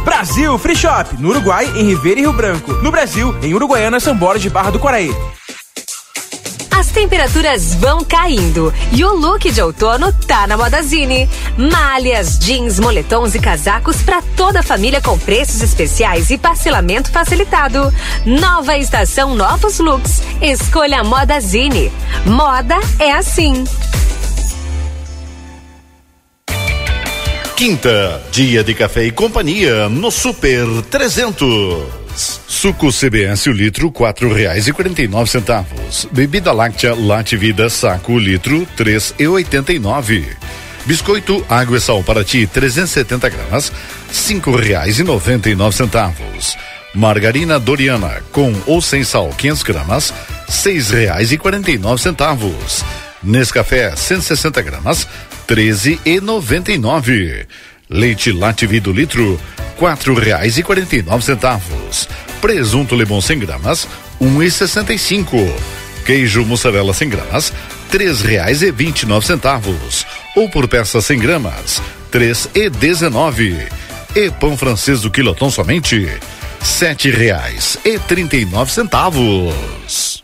Speaker 16: Brasil Free Shop, no Uruguai, em Ribeira e Rio Branco. No Brasil, em Uruguaiana, São Borges de Barra do Quaraí.
Speaker 12: As temperaturas vão caindo e o look de outono tá na Modazine. Malhas, jeans, moletons e casacos para toda a família com preços especiais e parcelamento facilitado. Nova estação, novos looks. Escolha a Modazine. Moda é assim.
Speaker 17: Quinta, dia de café e companhia no Super 300. Suco CBS o litro quatro reais e quarenta e nove centavos. Bebida láctea Late Vida saco litro três e oitenta e nove. Biscoito Água e Sal para ti 370 gramas cinco reais e noventa e nove centavos. Margarina Doriana com ou sem sal 500 gramas seis reais e quarenta e nove centavos. Nescafé 160 gramas treze e noventa e nove. Leite Lativido litro quatro reais e quarenta e nove centavos. Presunto Lemon 100 gramas um e sessenta e cinco. Queijo mussarela 100 gramas três reais e vinte e nove centavos. Ou por peça 100 gramas três e dezenove. E pão francês do quilotão somente sete reais e trinta e nove centavos.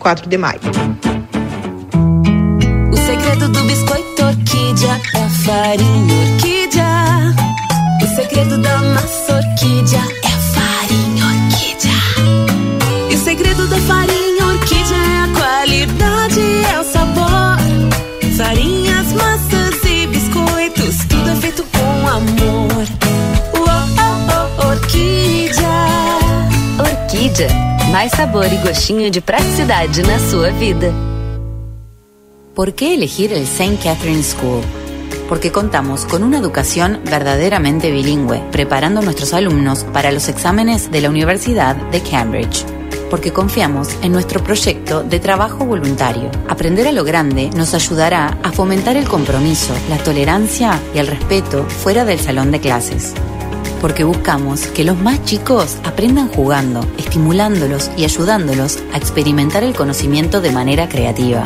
Speaker 18: 24 de maio.
Speaker 9: segredo do biscoito orquídea é a farinha orquídea. O segredo da massa orquídea é a farinha orquídea. E o segredo da farinha orquídea é a qualidade, é o sabor. Farinhas, massas e biscoitos, tudo é feito com amor. Oh, oh, orquídea.
Speaker 12: Orquídea. Mais sabor y gostinho de praticidade na sua vida.
Speaker 19: ¿Por qué elegir el St. Catherine School? Porque contamos con una educación verdaderamente bilingüe, preparando a nuestros alumnos para los exámenes de la Universidad de Cambridge. Porque confiamos en nuestro proyecto de trabajo voluntario. Aprender a lo grande nos ayudará a fomentar el compromiso, la tolerancia y el respeto fuera del salón de clases. Porque buscamos que los más chicos aprendan jugando, estimulándolos y ayudándolos a experimentar el conocimiento de manera creativa.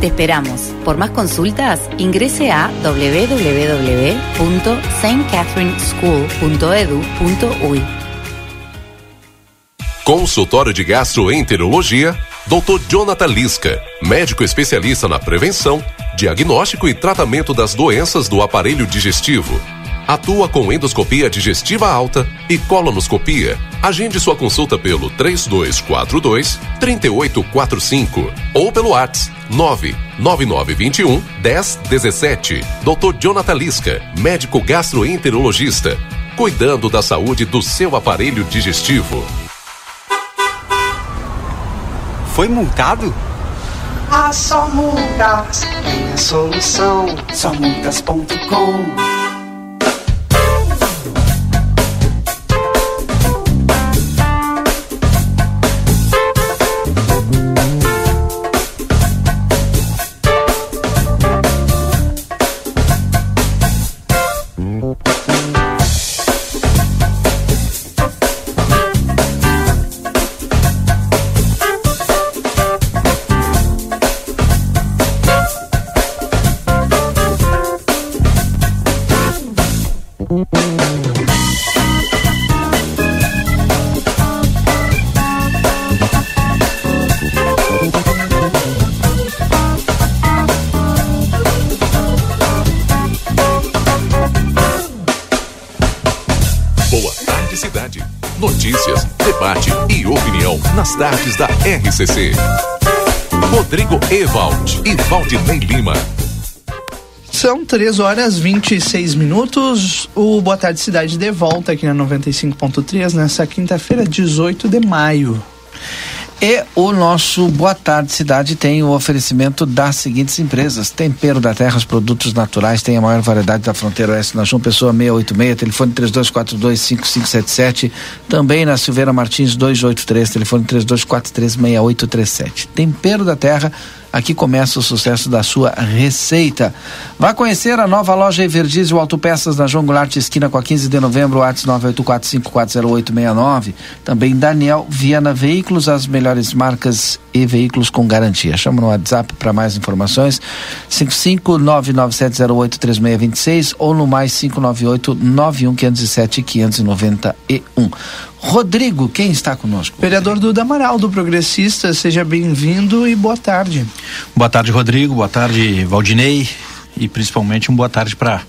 Speaker 19: Te esperamos. Por más consultas, ingrese a www.stcatherineschool.edu.ui.
Speaker 4: Consultório de Gastroenterologia, Dr. Jonathan Lisca, médico especialista na prevenção, diagnóstico e tratamento das doenças do aparelho digestivo. Atua com endoscopia digestiva alta e colonoscopia. Agende sua consulta pelo 3242 3845 ou pelo WhatsApp 99921 1017. Dr. Jonathan Lisca, médico gastroenterologista, cuidando da saúde do seu aparelho digestivo.
Speaker 20: Foi multado?
Speaker 21: Ah, só multas tem a solução. Só multas.com.
Speaker 4: nas tardes da RCC. Rodrigo Ewald e Valdinei Lima.
Speaker 1: São 3 horas 26 minutos. O Boa Tarde Cidade de volta aqui na 95.3 nessa quinta-feira, 18 de maio.
Speaker 2: E o nosso Boa Tarde Cidade tem o oferecimento das seguintes empresas: Tempero da Terra, os produtos naturais, tem a maior variedade da fronteira oeste na João Pessoa 686, telefone 32425577, também na Silveira Martins 283, telefone 32436837. Tempero da Terra, aqui começa o sucesso da sua receita. Vá conhecer a nova loja Everdizio Autopeças na João Goulart, esquina com a 15 de novembro, WhatsApp 984540869. Também Daniel Viana Veículos, as melhores marcas e veículos com garantia. Chama no WhatsApp para mais informações, 55997083626 ou no mais 598-91507-591. Rodrigo, quem está conosco?
Speaker 1: Vereador Duda Amaral, do Progressista, seja bem-vindo e boa tarde.
Speaker 22: Boa tarde, Rodrigo. Boa tarde, Valdinei. E principalmente um boa tarde para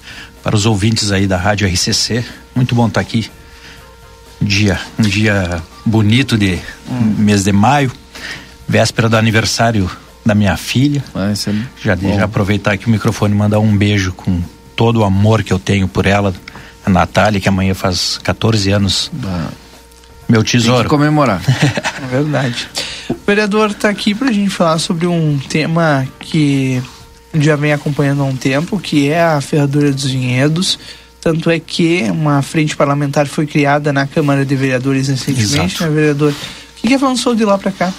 Speaker 22: para os ouvintes aí da Rádio RCC. Muito bom estar aqui. Um dia, um dia bonito de hum. mês de maio, véspera do aniversário da minha filha.
Speaker 2: Ah,
Speaker 22: já, já aproveitar aqui o microfone e mandar um beijo com todo o amor que eu tenho por ela, a Natália, que amanhã faz 14 anos.
Speaker 2: Ah.
Speaker 22: Meu tesouro.
Speaker 2: Tem que comemorar.
Speaker 1: é verdade. O vereador está aqui para a gente falar sobre um tema que já vem acompanhando há um tempo, que é a ferradura dos vinhedos. Tanto é que uma frente parlamentar foi criada na Câmara de Vereadores recentemente,
Speaker 22: Exato.
Speaker 1: né, vereador? O que, que avançou de lá para cá?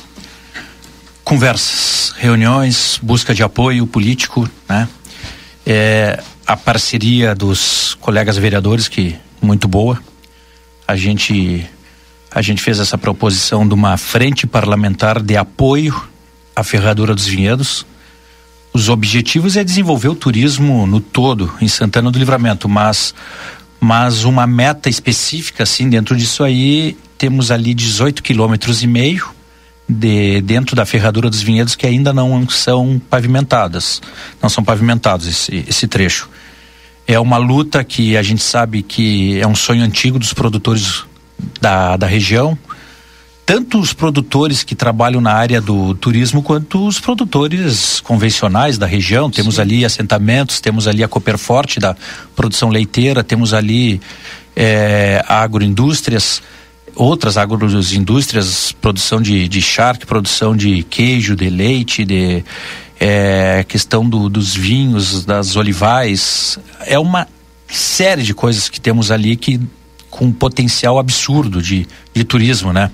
Speaker 22: Conversas, reuniões, busca de apoio político, né? É, a parceria dos colegas vereadores que muito boa. A gente a gente fez essa proposição de uma frente parlamentar de apoio à ferradura dos vinhedos. Os objetivos é desenvolver o turismo no todo em Santana do Livramento, mas mas uma meta específica assim dentro disso aí temos ali 18 quilômetros e meio de dentro da ferradura dos vinhedos que ainda não são pavimentadas, não são pavimentados esse, esse trecho. É uma luta que a gente sabe que é um sonho antigo dos produtores da, da região, tanto os produtores que trabalham na área do turismo quanto os produtores convencionais da região. Temos Sim. ali assentamentos, temos ali a Cooperforte da produção leiteira, temos ali é, agroindústrias, outras agroindústrias, produção de, de charque, produção de queijo, de leite, de é, questão do, dos vinhos, das olivais. É uma série de coisas que temos ali que com um potencial absurdo de, de turismo, né?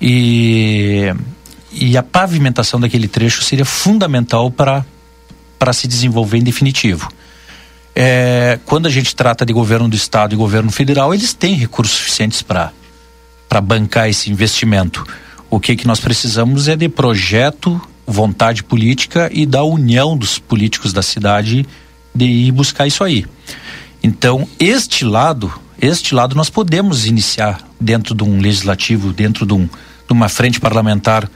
Speaker 22: E, e a pavimentação daquele trecho seria fundamental para se desenvolver em definitivo. É, quando a gente trata de governo do estado e governo federal, eles têm recursos suficientes para para bancar esse investimento. O que que nós precisamos é de projeto, vontade política e da união dos políticos da cidade de ir buscar isso aí. Então, este lado, este lado nós podemos iniciar dentro de um legislativo, dentro de, um, de uma frente parlamentar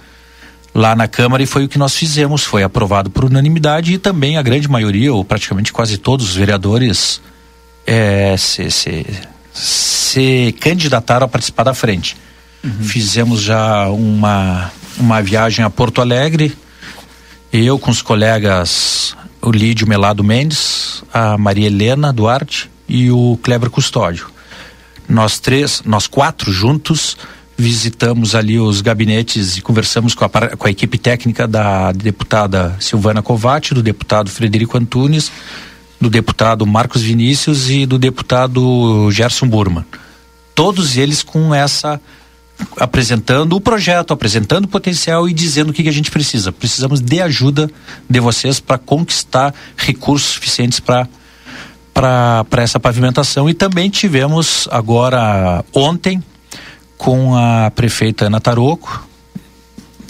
Speaker 22: lá na Câmara e foi o que nós fizemos, foi aprovado por unanimidade e também a grande maioria, ou praticamente quase todos os vereadores é, se, se, se candidataram a participar da frente. Uhum. Fizemos já uma, uma viagem a Porto Alegre, eu com os colegas, o Lídio Melado Mendes, a Maria Helena Duarte e o Kleber Custódio. Nós três, nós quatro juntos, visitamos ali os gabinetes e conversamos com a, com a equipe técnica da deputada Silvana Covatti, do deputado Frederico Antunes, do deputado Marcos Vinícius e do deputado Gerson Burman. Todos eles com essa apresentando o projeto, apresentando o potencial e dizendo o que, que a gente precisa. Precisamos de ajuda de vocês para conquistar recursos suficientes para para essa pavimentação e também tivemos agora ontem com a prefeita Ana Taroco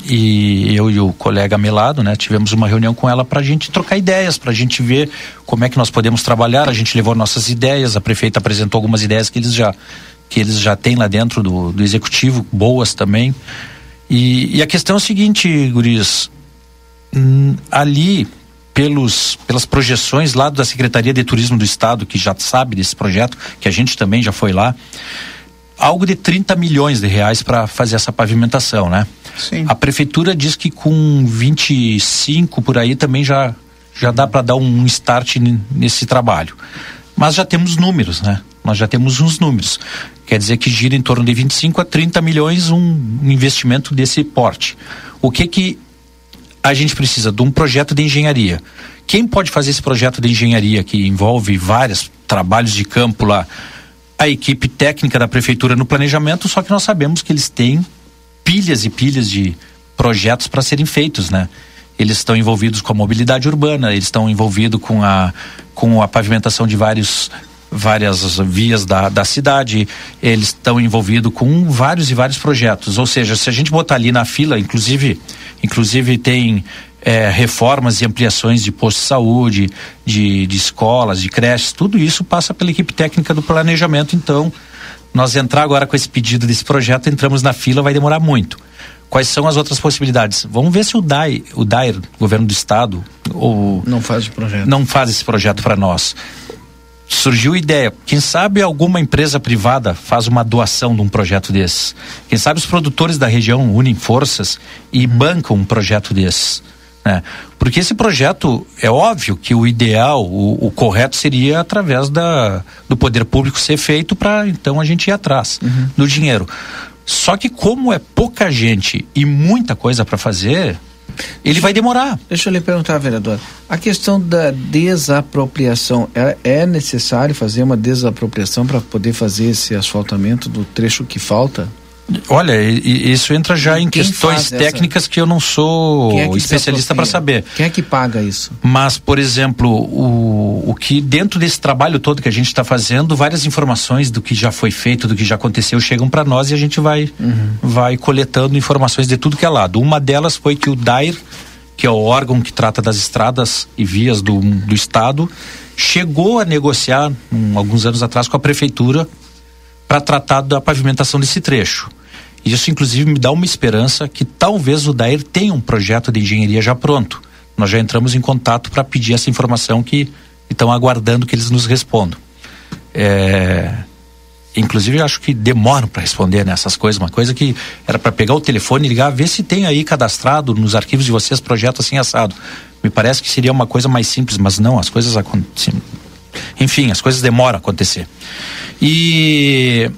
Speaker 22: e eu e o colega Melado, né, tivemos uma reunião com ela para a gente trocar ideias, para a gente ver como é que nós podemos trabalhar. A gente levou nossas ideias, a prefeita apresentou algumas ideias que eles já que eles já têm lá dentro do, do executivo, boas também. E, e a questão é o seguinte, Guris, hum, ali pelos, pelas projeções lá da Secretaria de Turismo do Estado, que já sabe desse projeto, que a gente também já foi lá, algo de 30 milhões de reais para fazer essa pavimentação, né? Sim. A prefeitura diz que com 25 por aí também já já dá para dar um start nesse trabalho. Mas já temos números, né? Nós já temos uns números. Quer dizer que gira em torno de 25 a 30 milhões um investimento desse porte. O que que a gente precisa de um projeto de engenharia. Quem pode fazer esse projeto de engenharia que envolve vários trabalhos de campo lá? A equipe técnica da prefeitura no planejamento, só que nós sabemos que eles têm pilhas e pilhas de projetos para serem feitos, né? Eles estão envolvidos com a mobilidade urbana, eles estão envolvidos com a, com a pavimentação de vários várias vias da, da cidade, eles estão envolvidos com vários e vários projetos. Ou seja, se a gente botar ali na fila, inclusive, inclusive tem é, reformas e ampliações de postos de saúde, de, de escolas, de creches, tudo isso passa pela equipe técnica do planejamento. Então, nós entrar agora com esse pedido desse projeto, entramos na fila, vai demorar muito. Quais são as outras possibilidades? Vamos ver se o DAI, o DAIR, governo do estado, ou
Speaker 2: não faz o projeto.
Speaker 22: Não faz esse projeto para nós. Surgiu ideia, quem sabe alguma empresa privada faz uma doação de um projeto desse. Quem sabe os produtores da região unem forças e bancam um projeto desse. Né? Porque esse projeto, é óbvio que o ideal, o, o correto seria através da, do poder público ser feito para então a gente ir atrás uhum. do dinheiro. Só que como é pouca gente e muita coisa para fazer, ele vai demorar.
Speaker 2: Deixa eu lhe perguntar, vereador. A questão da desapropriação, é, é necessário fazer uma desapropriação para poder fazer esse asfaltamento do trecho que falta?
Speaker 22: Olha, isso entra já em questões técnicas essa... que eu não sou é especialista para saber.
Speaker 2: Quem é que paga isso?
Speaker 22: Mas, por exemplo, o, o que dentro desse trabalho todo que a gente está fazendo, várias informações do que já foi feito, do que já aconteceu, chegam para nós e a gente vai, uhum. vai coletando informações de tudo que é lado. Uma delas foi que o DAIR, que é o órgão que trata das estradas e vias do, do Estado, chegou a negociar, um, alguns anos atrás, com a Prefeitura para tratar da pavimentação desse trecho. Isso, inclusive, me dá uma esperança que talvez o Dair tenha um projeto de engenharia já pronto. Nós já entramos em contato para pedir essa informação que estão aguardando que eles nos respondam. É, inclusive acho que demoram para responder nessas coisas, uma coisa que era para pegar o telefone e ligar, ver se tem aí cadastrado nos arquivos de vocês projeto assim assado. Me parece que seria uma coisa mais simples, mas não, as coisas acontecem. Enfim, as coisas demoram a acontecer. E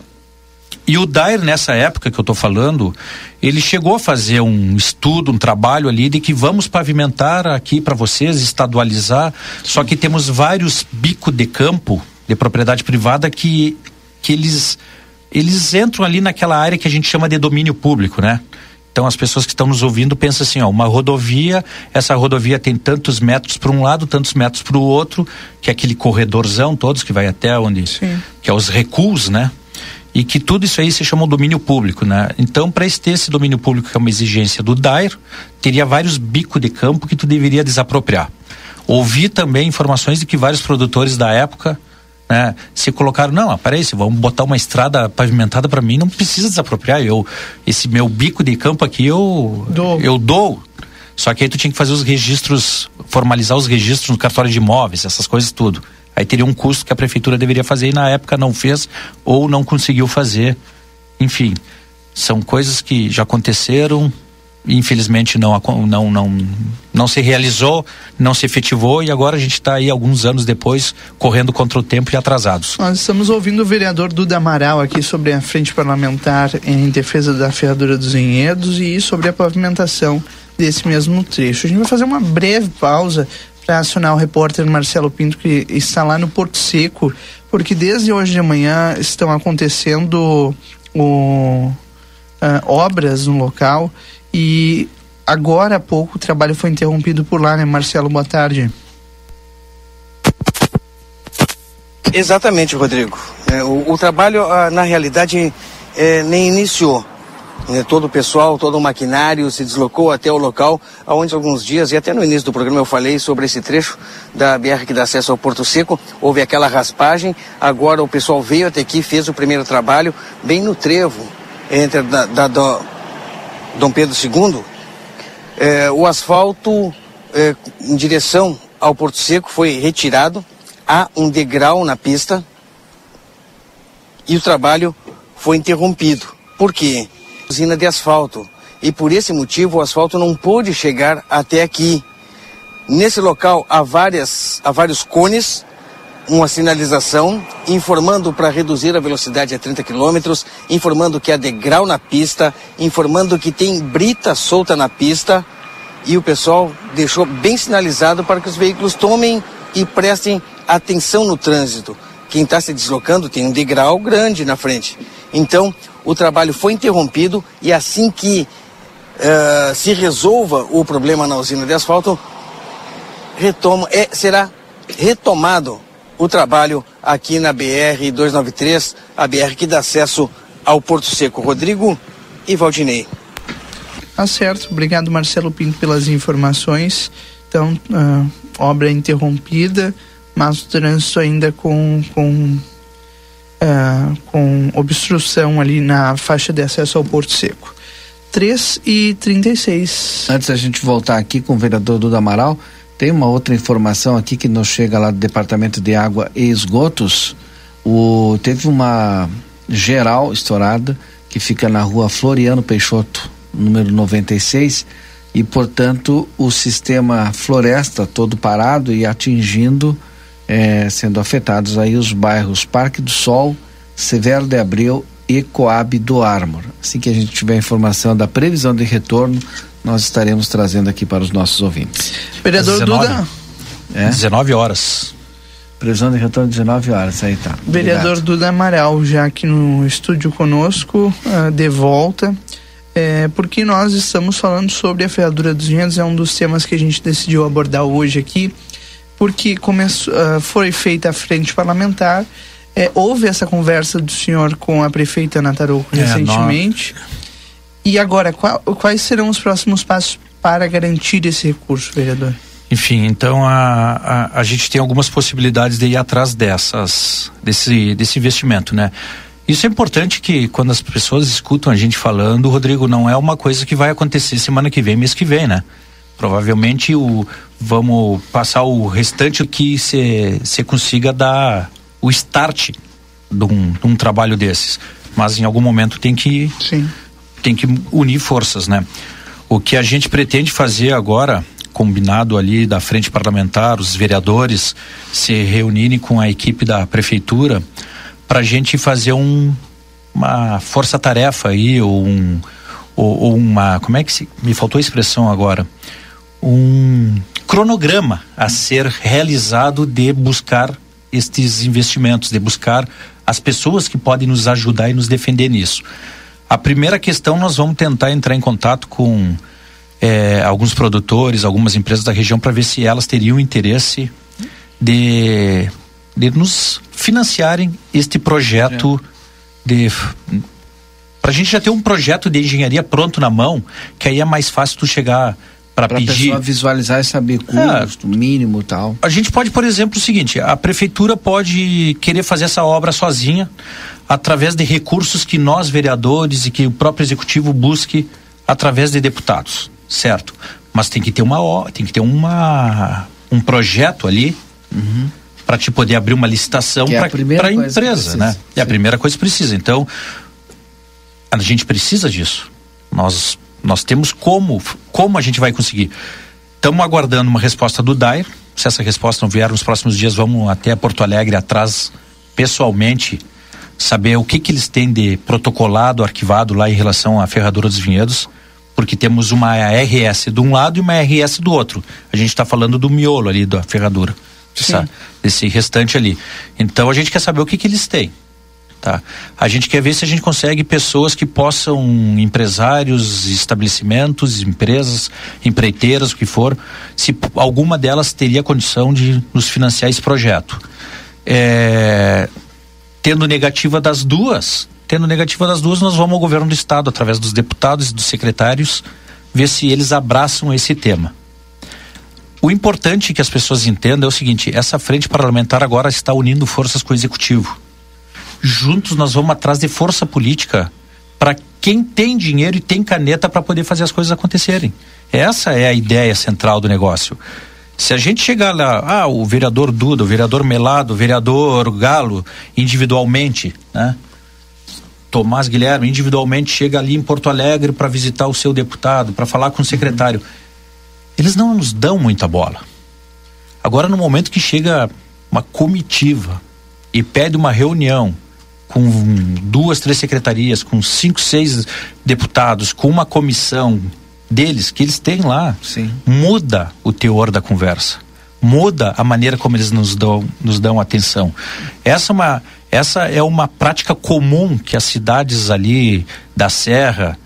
Speaker 22: e o Dair, nessa época que eu estou falando, ele chegou a fazer um estudo, um trabalho ali de que vamos pavimentar aqui para vocês, estadualizar, só que temos vários bicos de campo de propriedade privada que, que eles, eles entram ali naquela área que a gente chama de domínio público, né? Então as pessoas que estão nos ouvindo pensam assim, ó, uma rodovia, essa rodovia tem tantos metros para um lado, tantos metros para o outro, que é aquele corredorzão todos que vai até onde, Sim. que é os recuos, né? E que tudo isso aí se chama domínio público, né? Então, para ter esse domínio público, que é uma exigência do DAIR, teria vários bicos de campo que tu deveria desapropriar. Ouvi também informações de que vários produtores da época né? Se colocaram, não, peraí, se vamos botar uma estrada pavimentada para mim, não precisa desapropriar. Eu, esse meu bico de campo aqui eu dou. eu dou. Só que aí tu tinha que fazer os registros, formalizar os registros no cartório de imóveis, essas coisas tudo. Aí teria um custo que a prefeitura deveria fazer e na época não fez ou não conseguiu fazer. Enfim, são coisas que já aconteceram, infelizmente não, não, não, não se realizou, não se efetivou e agora a gente está aí alguns anos depois correndo contra o tempo e atrasados.
Speaker 1: Nós estamos ouvindo o vereador Duda Amaral aqui sobre a frente parlamentar em defesa da ferradura dos enredos e sobre a pavimentação desse mesmo trecho. A gente vai fazer uma breve pausa para acionar o repórter Marcelo Pinto que está lá no Porto Seco, porque desde hoje de manhã estão acontecendo o, uh, obras no local e agora há pouco o trabalho foi interrompido por lá, né, Marcelo? Boa tarde.
Speaker 3: Exatamente, Rodrigo. É, o, o, trabalho, ah, na realidade, é, nem iniciou. É, todo o pessoal, todo o maquinário se deslocou até o local, onde alguns dias, e até no início do programa eu falei sobre esse trecho da BR que dá acesso ao Porto Seco, houve aquela raspagem, agora o pessoal veio até aqui, fez o primeiro trabalho, bem no trevo, entre da, da, da Dom Pedro II, é, o asfalto é, em direção ao Porto Seco foi retirado, há um degrau na pista e o trabalho foi interrompido. Por quê? Usina de asfalto. E por esse motivo o asfalto não pôde chegar até aqui. Nesse local há, várias, há vários cones uma sinalização informando para reduzir a velocidade a 30 km, informando que há degrau na pista, informando que tem brita solta na pista e o pessoal deixou bem sinalizado para que os veículos tomem e prestem atenção no trânsito. Quem está se deslocando tem um degrau grande na frente. Então, o trabalho foi interrompido e assim que uh, se resolva o problema na usina de asfalto, retoma, é, será retomado o trabalho aqui na BR 293, a BR que dá acesso ao Porto Seco. Rodrigo e Valdinei.
Speaker 1: Tá certo, obrigado Marcelo Pinto pelas informações. Então, uh, obra interrompida, mas o trânsito ainda com, com, uh, com obstrução ali na faixa de acesso ao Porto Seco. 3 e 36.
Speaker 2: Antes da gente voltar aqui com o vereador Duda Amaral, tem uma outra informação aqui que nos chega lá do Departamento de Água e Esgotos. O, teve uma geral estourada que fica na rua Floriano Peixoto, número 96, e portanto o sistema floresta todo parado e atingindo, eh, sendo afetados aí os bairros Parque do Sol, Severo de Abreu e Coab do Ármor. Assim que a gente tiver informação da previsão de retorno, nós estaremos trazendo aqui para os nossos ouvintes.
Speaker 1: Vereador 19, Duda.
Speaker 22: É? 19 horas.
Speaker 2: Previsão de retorno 19 horas, aí tá.
Speaker 1: Vereador Obrigado. Duda Amaral, já aqui no estúdio conosco, uh, de volta. É, porque nós estamos falando sobre a ferradura dos vinhedos, é um dos temas que a gente decidiu abordar hoje aqui, porque começou, uh, foi feita a frente parlamentar, é, houve essa conversa do senhor com a prefeita Natarouco é, recentemente. Nós e agora, qual, quais serão os próximos passos para garantir esse recurso, vereador?
Speaker 22: Enfim, então a, a, a, gente tem algumas possibilidades de ir atrás dessas, desse, desse investimento, né? Isso é importante que quando as pessoas escutam a gente falando, Rodrigo, não é uma coisa que vai acontecer semana que vem, mês que vem, né? Provavelmente o vamos passar o restante que você consiga dar o start de um, de um, trabalho desses. Mas em algum momento tem que
Speaker 1: Sim.
Speaker 22: Tem que unir forças, né? O que a gente pretende fazer agora, combinado ali da frente parlamentar, os vereadores se reunirem com a equipe da prefeitura para a gente fazer um, uma força-tarefa aí, ou, um, ou, ou, uma. Como é que se. Me faltou a expressão agora. Um cronograma a ser realizado de buscar estes investimentos, de buscar as pessoas que podem nos ajudar e nos defender nisso. A primeira questão, nós vamos tentar entrar em contato com é, alguns produtores, algumas empresas da região, para ver se elas teriam interesse de de nos financiarem este projeto é. de para a gente já ter um projeto de engenharia pronto na mão, que aí é mais fácil tu chegar para pedir.
Speaker 2: Pra visualizar e saber custo, é, mínimo tal.
Speaker 22: A gente pode, por exemplo, o seguinte: a prefeitura pode querer fazer essa obra sozinha, através de recursos que nós, vereadores, e que o próprio executivo busque através de deputados, certo? Mas tem que ter uma tem que ter uma um projeto ali.
Speaker 2: Uhum
Speaker 22: para te poder abrir uma licitação
Speaker 2: é
Speaker 22: para a empresa, né? É a primeira coisa que precisa. Então, a gente precisa disso. Nós nós temos como como a gente vai conseguir. Estamos aguardando uma resposta do DAIR. Se essa resposta não vier nos próximos dias, vamos até Porto Alegre atrás pessoalmente saber o que que eles têm de protocolado, arquivado lá em relação à ferradura dos vinhedos, porque temos uma RS de um lado e uma RS do outro. A gente está falando do miolo ali da ferradura essa, esse restante ali. Então a gente quer saber o que, que eles têm. Tá? A gente quer ver se a gente consegue pessoas que possam, empresários, estabelecimentos, empresas, empreiteiras, o que for, se alguma delas teria condição de nos financiar esse projeto. É, tendo negativa das duas, tendo negativa das duas, nós vamos ao governo do estado, através dos deputados e dos secretários, ver se eles abraçam esse tema. O importante que as pessoas entendam é o seguinte: essa frente parlamentar agora está unindo forças com o executivo. Juntos nós vamos atrás de força política para quem tem dinheiro e tem caneta para poder fazer as coisas acontecerem. Essa é a ideia central do negócio. Se a gente chegar lá, ah, o vereador Duda, o vereador Melado, o vereador Galo, individualmente, né? Tomás Guilherme, individualmente, chega ali em Porto Alegre para visitar o seu deputado, para falar com o secretário. Eles não nos dão muita bola. Agora, no momento que chega uma comitiva e pede uma reunião com duas, três secretarias, com cinco, seis deputados, com uma comissão deles que eles têm lá,
Speaker 2: Sim.
Speaker 22: muda o teor da conversa, muda a maneira como eles nos dão, nos dão atenção. Essa é uma, essa é uma prática comum que as cidades ali da Serra,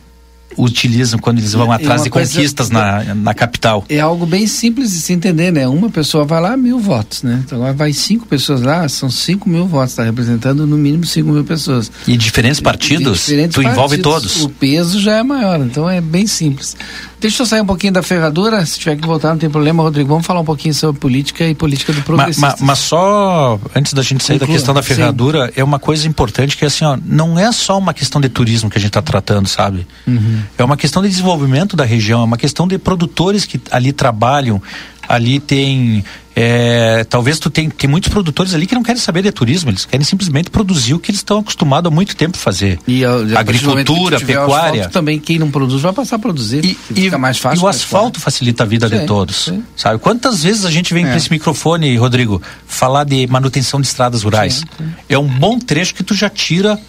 Speaker 22: utilizam quando eles vão é atrás de conquistas na, na capital.
Speaker 2: É algo bem simples de se entender, né? Uma pessoa vai lá, mil votos, né? Então agora vai cinco pessoas lá, são cinco mil votos, está representando no mínimo cinco mil pessoas.
Speaker 22: E diferentes partidos, e diferentes tu partidos, envolve todos.
Speaker 2: O peso já é maior, então é bem simples. Deixa eu sair um pouquinho da ferradura, se tiver que voltar não tem problema, Rodrigo. Vamos falar um pouquinho sobre política e política do progressista.
Speaker 22: Mas, mas, só, antes da gente sair Conclua. da questão da ferradura, Sim. é uma coisa importante que é assim, ó, não é só uma questão de turismo que a gente está tratando, sabe?
Speaker 2: Uhum.
Speaker 22: É uma questão de desenvolvimento da região, é uma questão de produtores que ali trabalham, ali tem é, talvez tu tem, tem muitos produtores ali que não querem saber de turismo, eles querem simplesmente produzir o que eles estão acostumados há muito tempo a fazer.
Speaker 2: E a,
Speaker 22: agricultura, pecuária.
Speaker 2: também quem não produz vai passar a produzir.
Speaker 22: E, e fica mais fácil. E o asfalto facilita a vida sim, de todos. Sim. Sabe? Quantas vezes a gente vem é. para esse microfone, Rodrigo, falar de manutenção de estradas rurais? Sim, é um bom trecho que tu já tira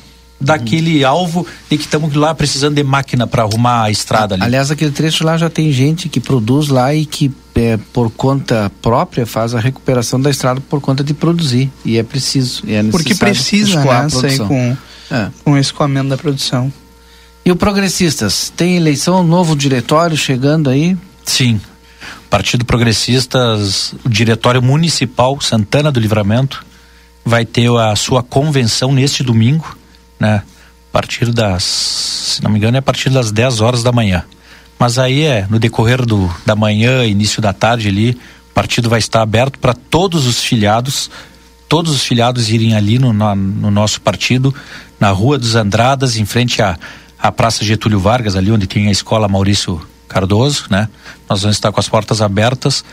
Speaker 22: daquele alvo e que estamos lá precisando de máquina para arrumar a estrada ali.
Speaker 2: Aliás, aquele trecho lá já tem gente que produz lá e que é, por conta própria faz a recuperação da estrada por conta de produzir e é preciso. E é
Speaker 1: Porque precisa, né? Sair com, é. com o escoamento da produção.
Speaker 2: E o Progressistas, tem eleição, novo diretório chegando aí?
Speaker 22: Sim. Partido Progressistas, o Diretório Municipal Santana do Livramento vai ter a sua convenção neste domingo né? A partir das, se não me engano, é a partir das 10 horas da manhã. Mas aí é no decorrer do, da manhã, início da tarde ali, o partido vai estar aberto para todos os filiados todos os filiados irem ali no, na, no nosso partido, na Rua dos Andradas, em frente à, à Praça Getúlio Vargas, ali onde tem a escola Maurício Cardoso, né? Nós vamos estar com as portas abertas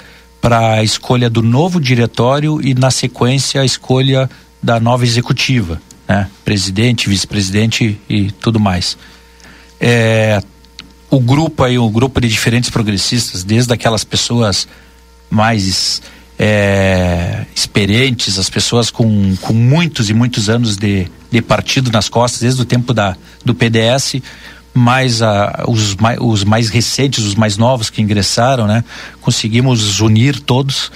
Speaker 22: para a escolha do novo diretório e na sequência a escolha da nova executiva, né? Presidente, vice-presidente e tudo mais. É, o grupo aí, o grupo de diferentes progressistas, desde aquelas pessoas mais é, experientes, as pessoas com, com muitos e muitos anos de, de partido nas costas, desde o tempo da, do PDS, mais a, os, mais, os mais recentes, os mais novos que ingressaram, né? Conseguimos unir todos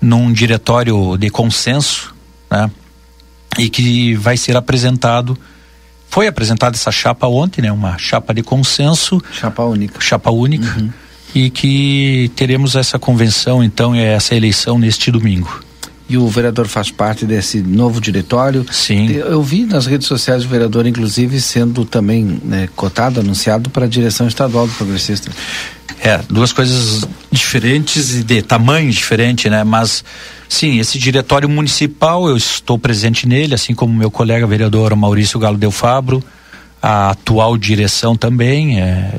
Speaker 22: num diretório de consenso, né? E que vai ser apresentado foi apresentada essa chapa ontem, né? Uma chapa de consenso.
Speaker 2: Chapa única.
Speaker 22: Chapa única. Uhum. E que teremos essa convenção, então, e essa eleição neste domingo.
Speaker 2: E o vereador faz parte desse novo diretório.
Speaker 22: Sim.
Speaker 2: Eu vi nas redes sociais o vereador, inclusive, sendo também né, cotado, anunciado para a direção estadual do Progressista.
Speaker 22: É, duas coisas diferentes e de tamanho diferente, né? Mas, sim, esse diretório municipal, eu estou presente nele, assim como meu colega vereador Maurício Galo Del Fabro, a atual direção também, é,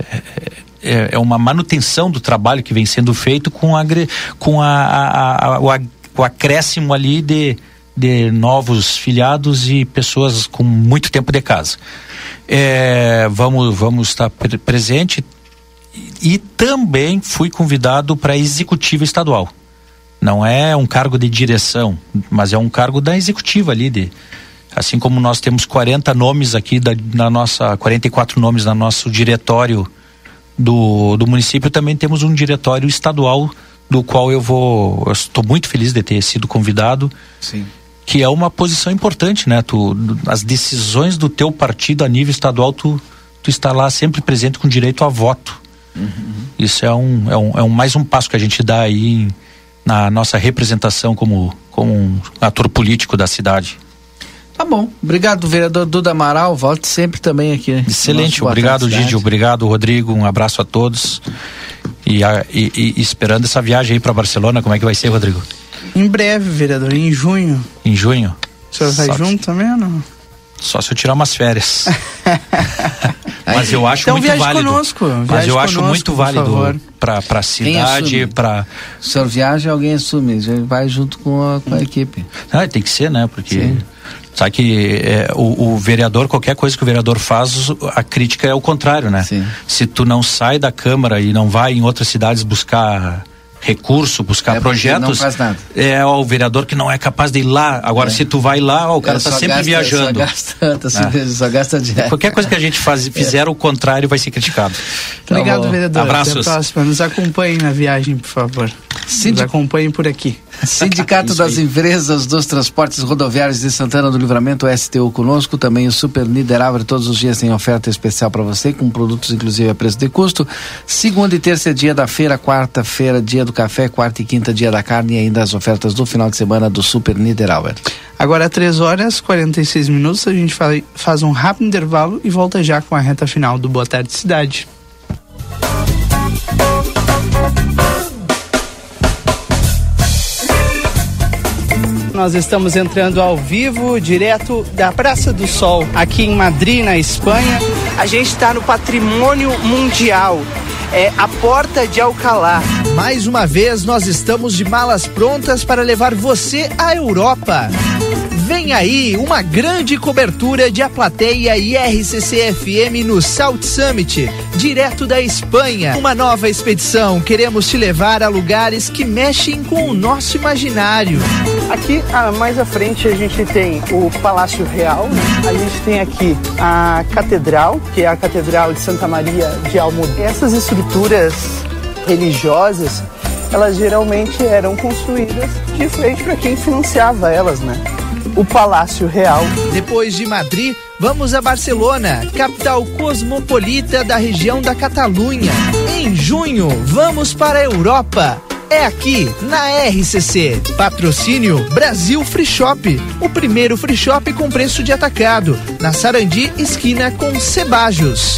Speaker 22: é, é uma manutenção do trabalho que vem sendo feito com, a, com a, a, a, o, acréscimo ali de, de novos filiados e pessoas com muito tempo de casa. É, vamos, vamos estar pre presente e também fui convidado para a executiva estadual. Não é um cargo de direção, mas é um cargo da executiva ali de assim como nós temos 40 nomes aqui da, na nossa 44 nomes no nosso diretório do, do município, também temos um diretório estadual do qual eu vou estou muito feliz de ter sido convidado.
Speaker 2: Sim.
Speaker 22: Que é uma posição importante, né? Tu, as decisões do teu partido a nível estadual, tu, tu está lá sempre presente com direito a voto. Uhum. Isso é um, é, um, é um mais um passo que a gente dá aí em, na nossa representação como, como um ator político da cidade.
Speaker 2: Tá bom. Obrigado, vereador Duda Amaral. Volte sempre também aqui.
Speaker 22: Excelente. Obrigado, Didi. Obrigado, Rodrigo. Um abraço a todos. E, a, e, e esperando essa viagem aí para Barcelona, como é que vai ser, Rodrigo?
Speaker 1: Em breve, vereador, em junho.
Speaker 22: Em junho?
Speaker 1: O senhor vai junto também ou não?
Speaker 22: Só se eu tirar umas férias. mas eu acho
Speaker 1: então,
Speaker 22: muito
Speaker 1: viaje
Speaker 22: válido.
Speaker 1: Conosco,
Speaker 22: mas eu
Speaker 1: conosco,
Speaker 22: acho muito válido para a cidade, para.
Speaker 2: O senhor viaja, alguém assume, vai junto com a, com a equipe.
Speaker 22: Ah, tem que ser, né? Porque. Sim. Sabe que é, o, o, vereador, qualquer coisa que o vereador faz, a crítica é o contrário, né?
Speaker 2: Sim.
Speaker 22: Se tu não sai da Câmara e não vai em outras cidades buscar recurso, buscar é projetos. Não
Speaker 2: faz nada.
Speaker 22: É o vereador que não é capaz de ir lá. Agora, é. se tu vai lá, ó, o cara está sempre
Speaker 2: gasta,
Speaker 22: viajando.
Speaker 2: Só gasta, tá é. só gasta dinheiro.
Speaker 22: Qualquer coisa que a gente faz, fizer o contrário vai ser criticado.
Speaker 1: Tá Obrigado, bom. vereador.
Speaker 22: Abraços.
Speaker 1: Até a próxima. Nos acompanhem na viagem, por favor. Nos acompanhem por aqui.
Speaker 2: Sindicato das Empresas dos Transportes Rodoviários de Santana do Livramento, STU conosco, também o Super Niederauer, todos os dias tem oferta especial para você, com produtos inclusive a preço de custo. Segunda e terça é dia da feira, quarta-feira dia do café, quarta e quinta dia da carne e ainda as ofertas do final de semana do Super Niederauer.
Speaker 1: Agora, 3 horas 46 minutos, a gente faz um rápido intervalo e volta já com a reta final do Boa Tarde Cidade. Nós estamos entrando ao vivo, direto da Praça do Sol, aqui em Madrid, na Espanha. A gente está no Patrimônio Mundial. É a Porta de Alcalá. Mais uma vez, nós estamos de malas prontas para levar você à Europa. Vem aí uma grande cobertura de A Plateia e RCC FM no South Summit, direto da Espanha. Uma nova expedição. Queremos te levar a lugares que mexem com o nosso imaginário. Aqui, ah, mais à frente, a gente tem o Palácio Real. A gente tem aqui a Catedral, que é a Catedral de Santa Maria de Almudena. Essas estruturas religiosas, elas geralmente eram construídas de frente para quem financiava elas, né? o Palácio Real. Depois de Madrid, vamos a Barcelona, capital cosmopolita da região da Catalunha. Em junho, vamos para a Europa. É aqui, na RCC. Patrocínio Brasil Free Shop. O primeiro free shop com preço de atacado. Na Sarandi, esquina com Cebajos.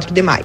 Speaker 18: de maio.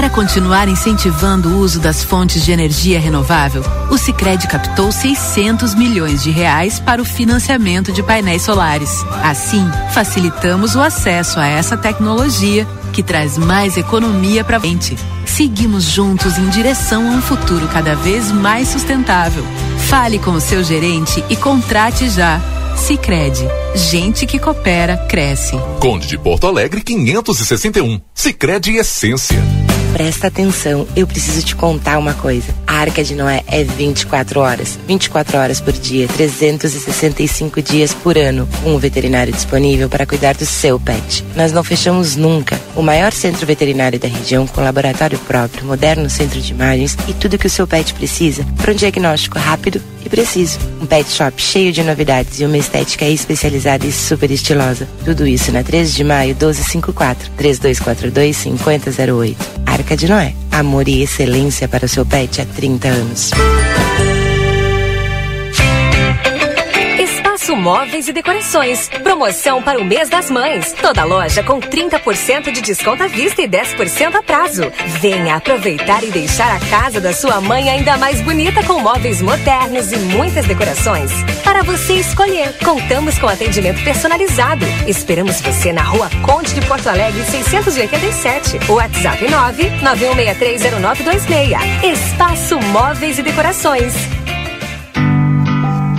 Speaker 9: Para continuar incentivando o uso das fontes de energia renovável, o Sicredi captou 600 milhões de reais para o financiamento de painéis solares. Assim, facilitamos o acesso a essa tecnologia que traz mais economia para a gente. Seguimos juntos em direção a um futuro cada vez mais sustentável. Fale com o seu gerente e contrate já. Sicredi, gente que coopera cresce.
Speaker 4: Conde de Porto Alegre 561. Sicredi Essência.
Speaker 23: Presta atenção, eu preciso te contar uma coisa. A Arca de Noé é 24 horas, 24 horas por dia, 365 dias por ano, um veterinário disponível para cuidar do seu pet. Nós não fechamos nunca. O maior centro veterinário da região, com laboratório próprio, moderno centro de imagens e tudo que o seu pet precisa para um diagnóstico rápido e preciso. Um pet shop cheio de novidades e uma estética especializada e super estilosa. Tudo isso na 13 de maio 1254 3242 5008. Arca de Noé. Amor e excelência para o seu pet há 30 anos.
Speaker 12: Espaço Móveis e Decorações. Promoção para o mês das mães. Toda loja com 30% de desconto à vista e 10% a prazo. Venha aproveitar e deixar a casa da sua mãe ainda mais bonita com móveis modernos e muitas decorações. Para você escolher, contamos com atendimento personalizado. Esperamos você na rua Conde de Porto Alegre 687. WhatsApp 991630926. Espaço Móveis e Decorações.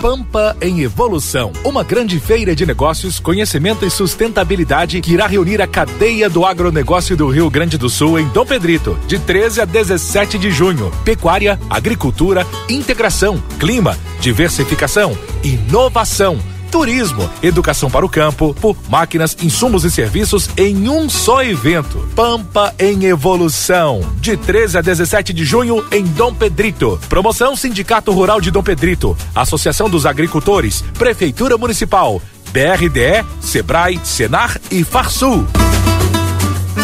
Speaker 24: Pampa em Evolução, uma grande feira de negócios, conhecimento e sustentabilidade que irá reunir a cadeia do agronegócio do Rio Grande do Sul em Dom Pedrito, de 13 a 17 de junho. Pecuária, agricultura, integração, clima, diversificação, inovação turismo, educação para o campo, por máquinas, insumos e serviços em um só evento. Pampa em Evolução, de 13 a 17 de junho em Dom Pedrito. Promoção Sindicato Rural de Dom Pedrito, Associação dos Agricultores, Prefeitura Municipal, BRDE, Sebrae, Senar e Farsul.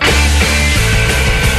Speaker 25: Bye.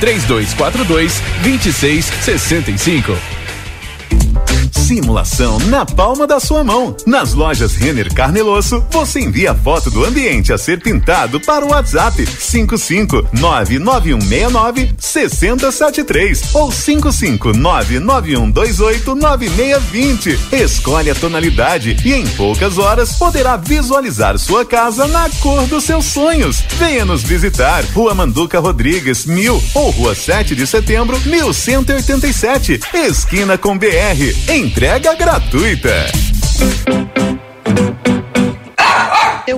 Speaker 26: 3242 2665.
Speaker 27: Simulação na palma da sua mão. Nas lojas Renner Carnelosso, você envia a foto do ambiente a ser pintado para o WhatsApp 5599169 6073 ou 55991289620. Escolhe a tonalidade e em poucas horas poderá visualizar sua casa na cor dos seus sonhos. Venha nos visitar, Rua Manduca Rodrigues, 1000 ou Rua 7 de Setembro, 1187, esquina com BR. Entrega gratuita.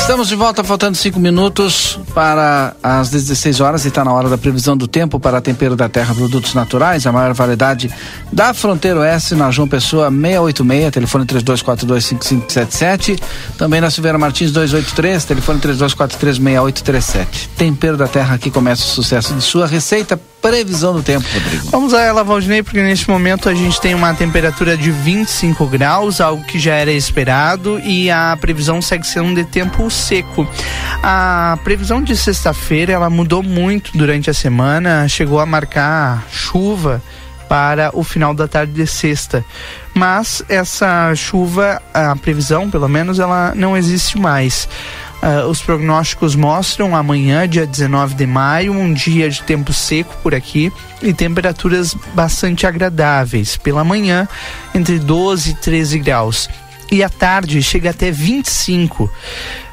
Speaker 2: Estamos de volta, faltando cinco minutos para as 16 horas e está na hora da previsão do tempo para tempero da terra, produtos naturais, a maior variedade da fronteira oeste, na João Pessoa 686, telefone 32425577. Também na Silveira Martins 283, telefone 32436837. Tempero da terra aqui começa o sucesso de sua receita. Previsão do tempo, Rodrigo.
Speaker 1: Vamos a ela, Valdinei, porque neste momento a gente tem uma temperatura de 25 graus, algo que já era esperado, e a previsão segue sendo de tempo seco. A previsão de sexta-feira ela mudou muito durante a semana, chegou a marcar chuva para o final da tarde de sexta. Mas essa chuva, a previsão, pelo menos, ela não existe mais. Uh, os prognósticos mostram amanhã, dia 19 de maio, um dia de tempo seco por aqui e temperaturas bastante agradáveis. Pela manhã, entre 12 e 13 graus. E à tarde chega até 25.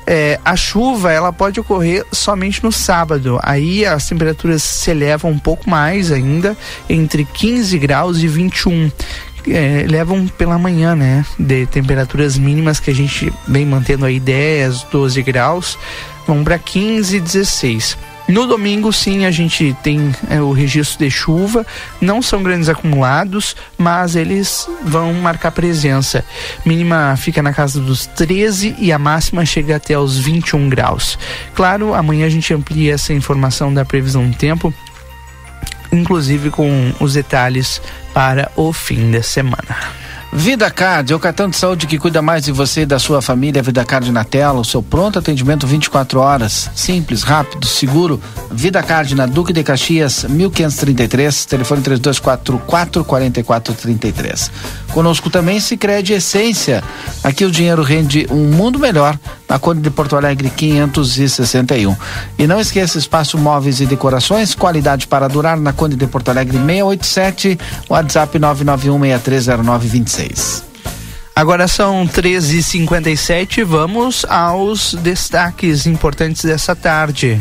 Speaker 1: É, a chuva ela pode ocorrer somente no sábado. Aí as temperaturas se elevam um pouco mais ainda, entre 15 graus e 21 é, levam pela manhã, né? De temperaturas mínimas que a gente vem mantendo aí 10, 12 graus, vão para 15, 16. No domingo, sim, a gente tem é, o registro de chuva. Não são grandes acumulados, mas eles vão marcar presença. Mínima fica na casa dos 13 e a máxima chega até os 21 graus. Claro, amanhã a gente amplia essa informação da previsão do tempo inclusive com os detalhes para o fim de semana.
Speaker 2: Vida Card, é o cartão de saúde que cuida mais de você e da sua família. Vida Card na tela, o seu pronto atendimento 24 horas. Simples, rápido, seguro. Vida Card na Duque de Caxias, 1533, telefone 3244 4433. Conosco também se crede Essência. Aqui o dinheiro rende um mundo melhor na Conde de Porto Alegre 561. E não esqueça espaço móveis e decorações, qualidade para durar na Conde de Porto Alegre 687, WhatsApp 991630926.
Speaker 1: Agora são 13h57, vamos aos destaques importantes dessa tarde.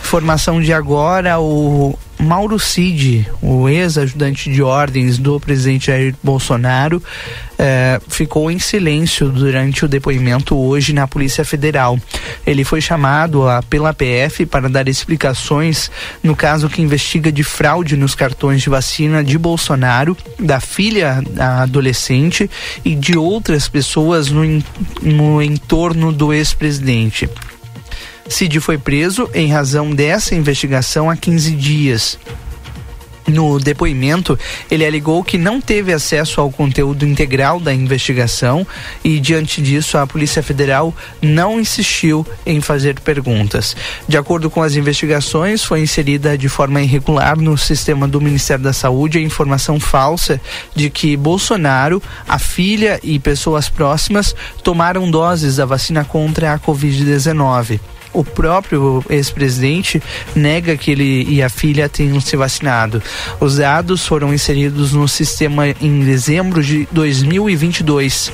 Speaker 1: Informação de agora: o Mauro Cid, o ex-ajudante de ordens do presidente Jair Bolsonaro, eh, ficou em silêncio durante o depoimento hoje na Polícia Federal. Ele foi chamado a, pela PF para dar explicações no caso que investiga de fraude nos cartões de vacina de Bolsonaro, da filha adolescente e de outras pessoas no, no entorno do ex-presidente. Cid foi preso em razão dessa investigação há 15 dias. No depoimento, ele alegou que não teve acesso ao conteúdo integral da investigação e, diante disso, a Polícia Federal não insistiu em fazer perguntas. De acordo com as investigações, foi inserida de forma irregular no sistema do Ministério da Saúde a informação falsa de que Bolsonaro, a filha e pessoas próximas tomaram doses da vacina contra a Covid-19 o próprio ex-presidente nega que ele e a filha tenham se vacinado. Os dados foram inseridos no sistema em dezembro de 2022.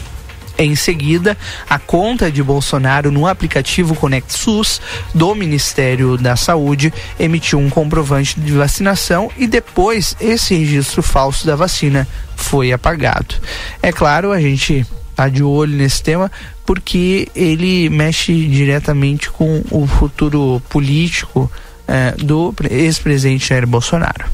Speaker 1: Em seguida, a conta de Bolsonaro no aplicativo SUS do Ministério da Saúde emitiu um comprovante de vacinação e depois esse registro falso da vacina foi apagado. É claro, a gente tá de olho nesse tema porque ele mexe diretamente com o futuro político eh, do ex-presidente Jair Bolsonaro.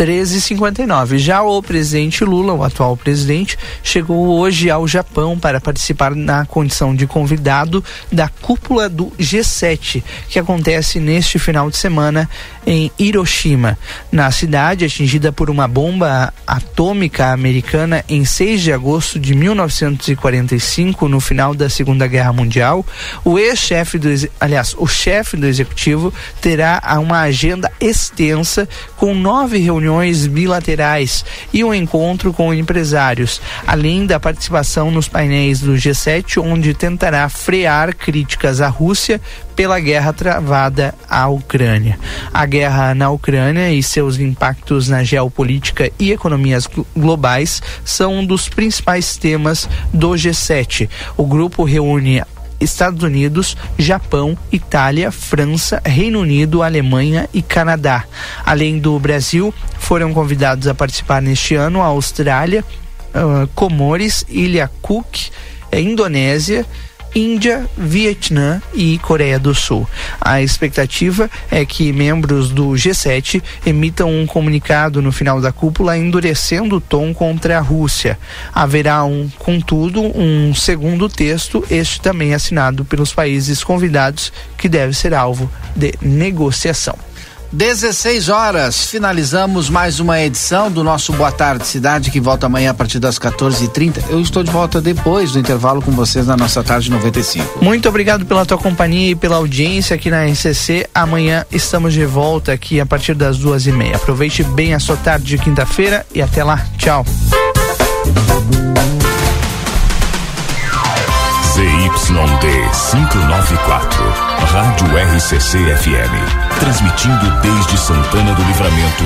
Speaker 1: 13h59. Já o presidente Lula, o atual presidente, chegou hoje ao Japão para participar na condição de convidado da cúpula do G7, que acontece neste final de semana em Hiroshima. Na cidade, atingida por uma bomba atômica americana em 6 de agosto de 1945, no final da Segunda Guerra Mundial, o ex-chefe do, aliás, o chefe do executivo terá uma agenda extensa com nove reuniões bilaterais e um encontro com empresários, além da participação nos painéis do G7, onde tentará frear críticas à Rússia pela guerra travada à Ucrânia. A guerra na Ucrânia e seus impactos na geopolítica e economias globais são um dos principais temas do G7. O grupo reúne Estados Unidos, Japão, Itália, França, Reino Unido, Alemanha e Canadá. Além do Brasil, foram convidados a participar neste ano a Austrália, uh, Comores, Ilha Cook, eh, Indonésia, Índia, Vietnã e Coreia do Sul. A expectativa é que membros do G7 emitam um comunicado no final da cúpula endurecendo o tom contra a Rússia. Haverá um, contudo, um segundo texto, este também assinado pelos países convidados, que deve ser alvo de negociação.
Speaker 2: 16 horas, finalizamos mais uma edição do nosso Boa Tarde Cidade, que volta amanhã a partir das 14h30. Eu estou de volta depois do intervalo com vocês na nossa tarde 95.
Speaker 1: Muito obrigado pela tua companhia e pela audiência aqui na RCC. Amanhã estamos de volta aqui a partir das duas e meia. Aproveite bem a sua tarde de quinta-feira e até lá. Tchau.
Speaker 28: ZYD 594, Rádio RCC FM. Transmitindo desde Santana do Livramento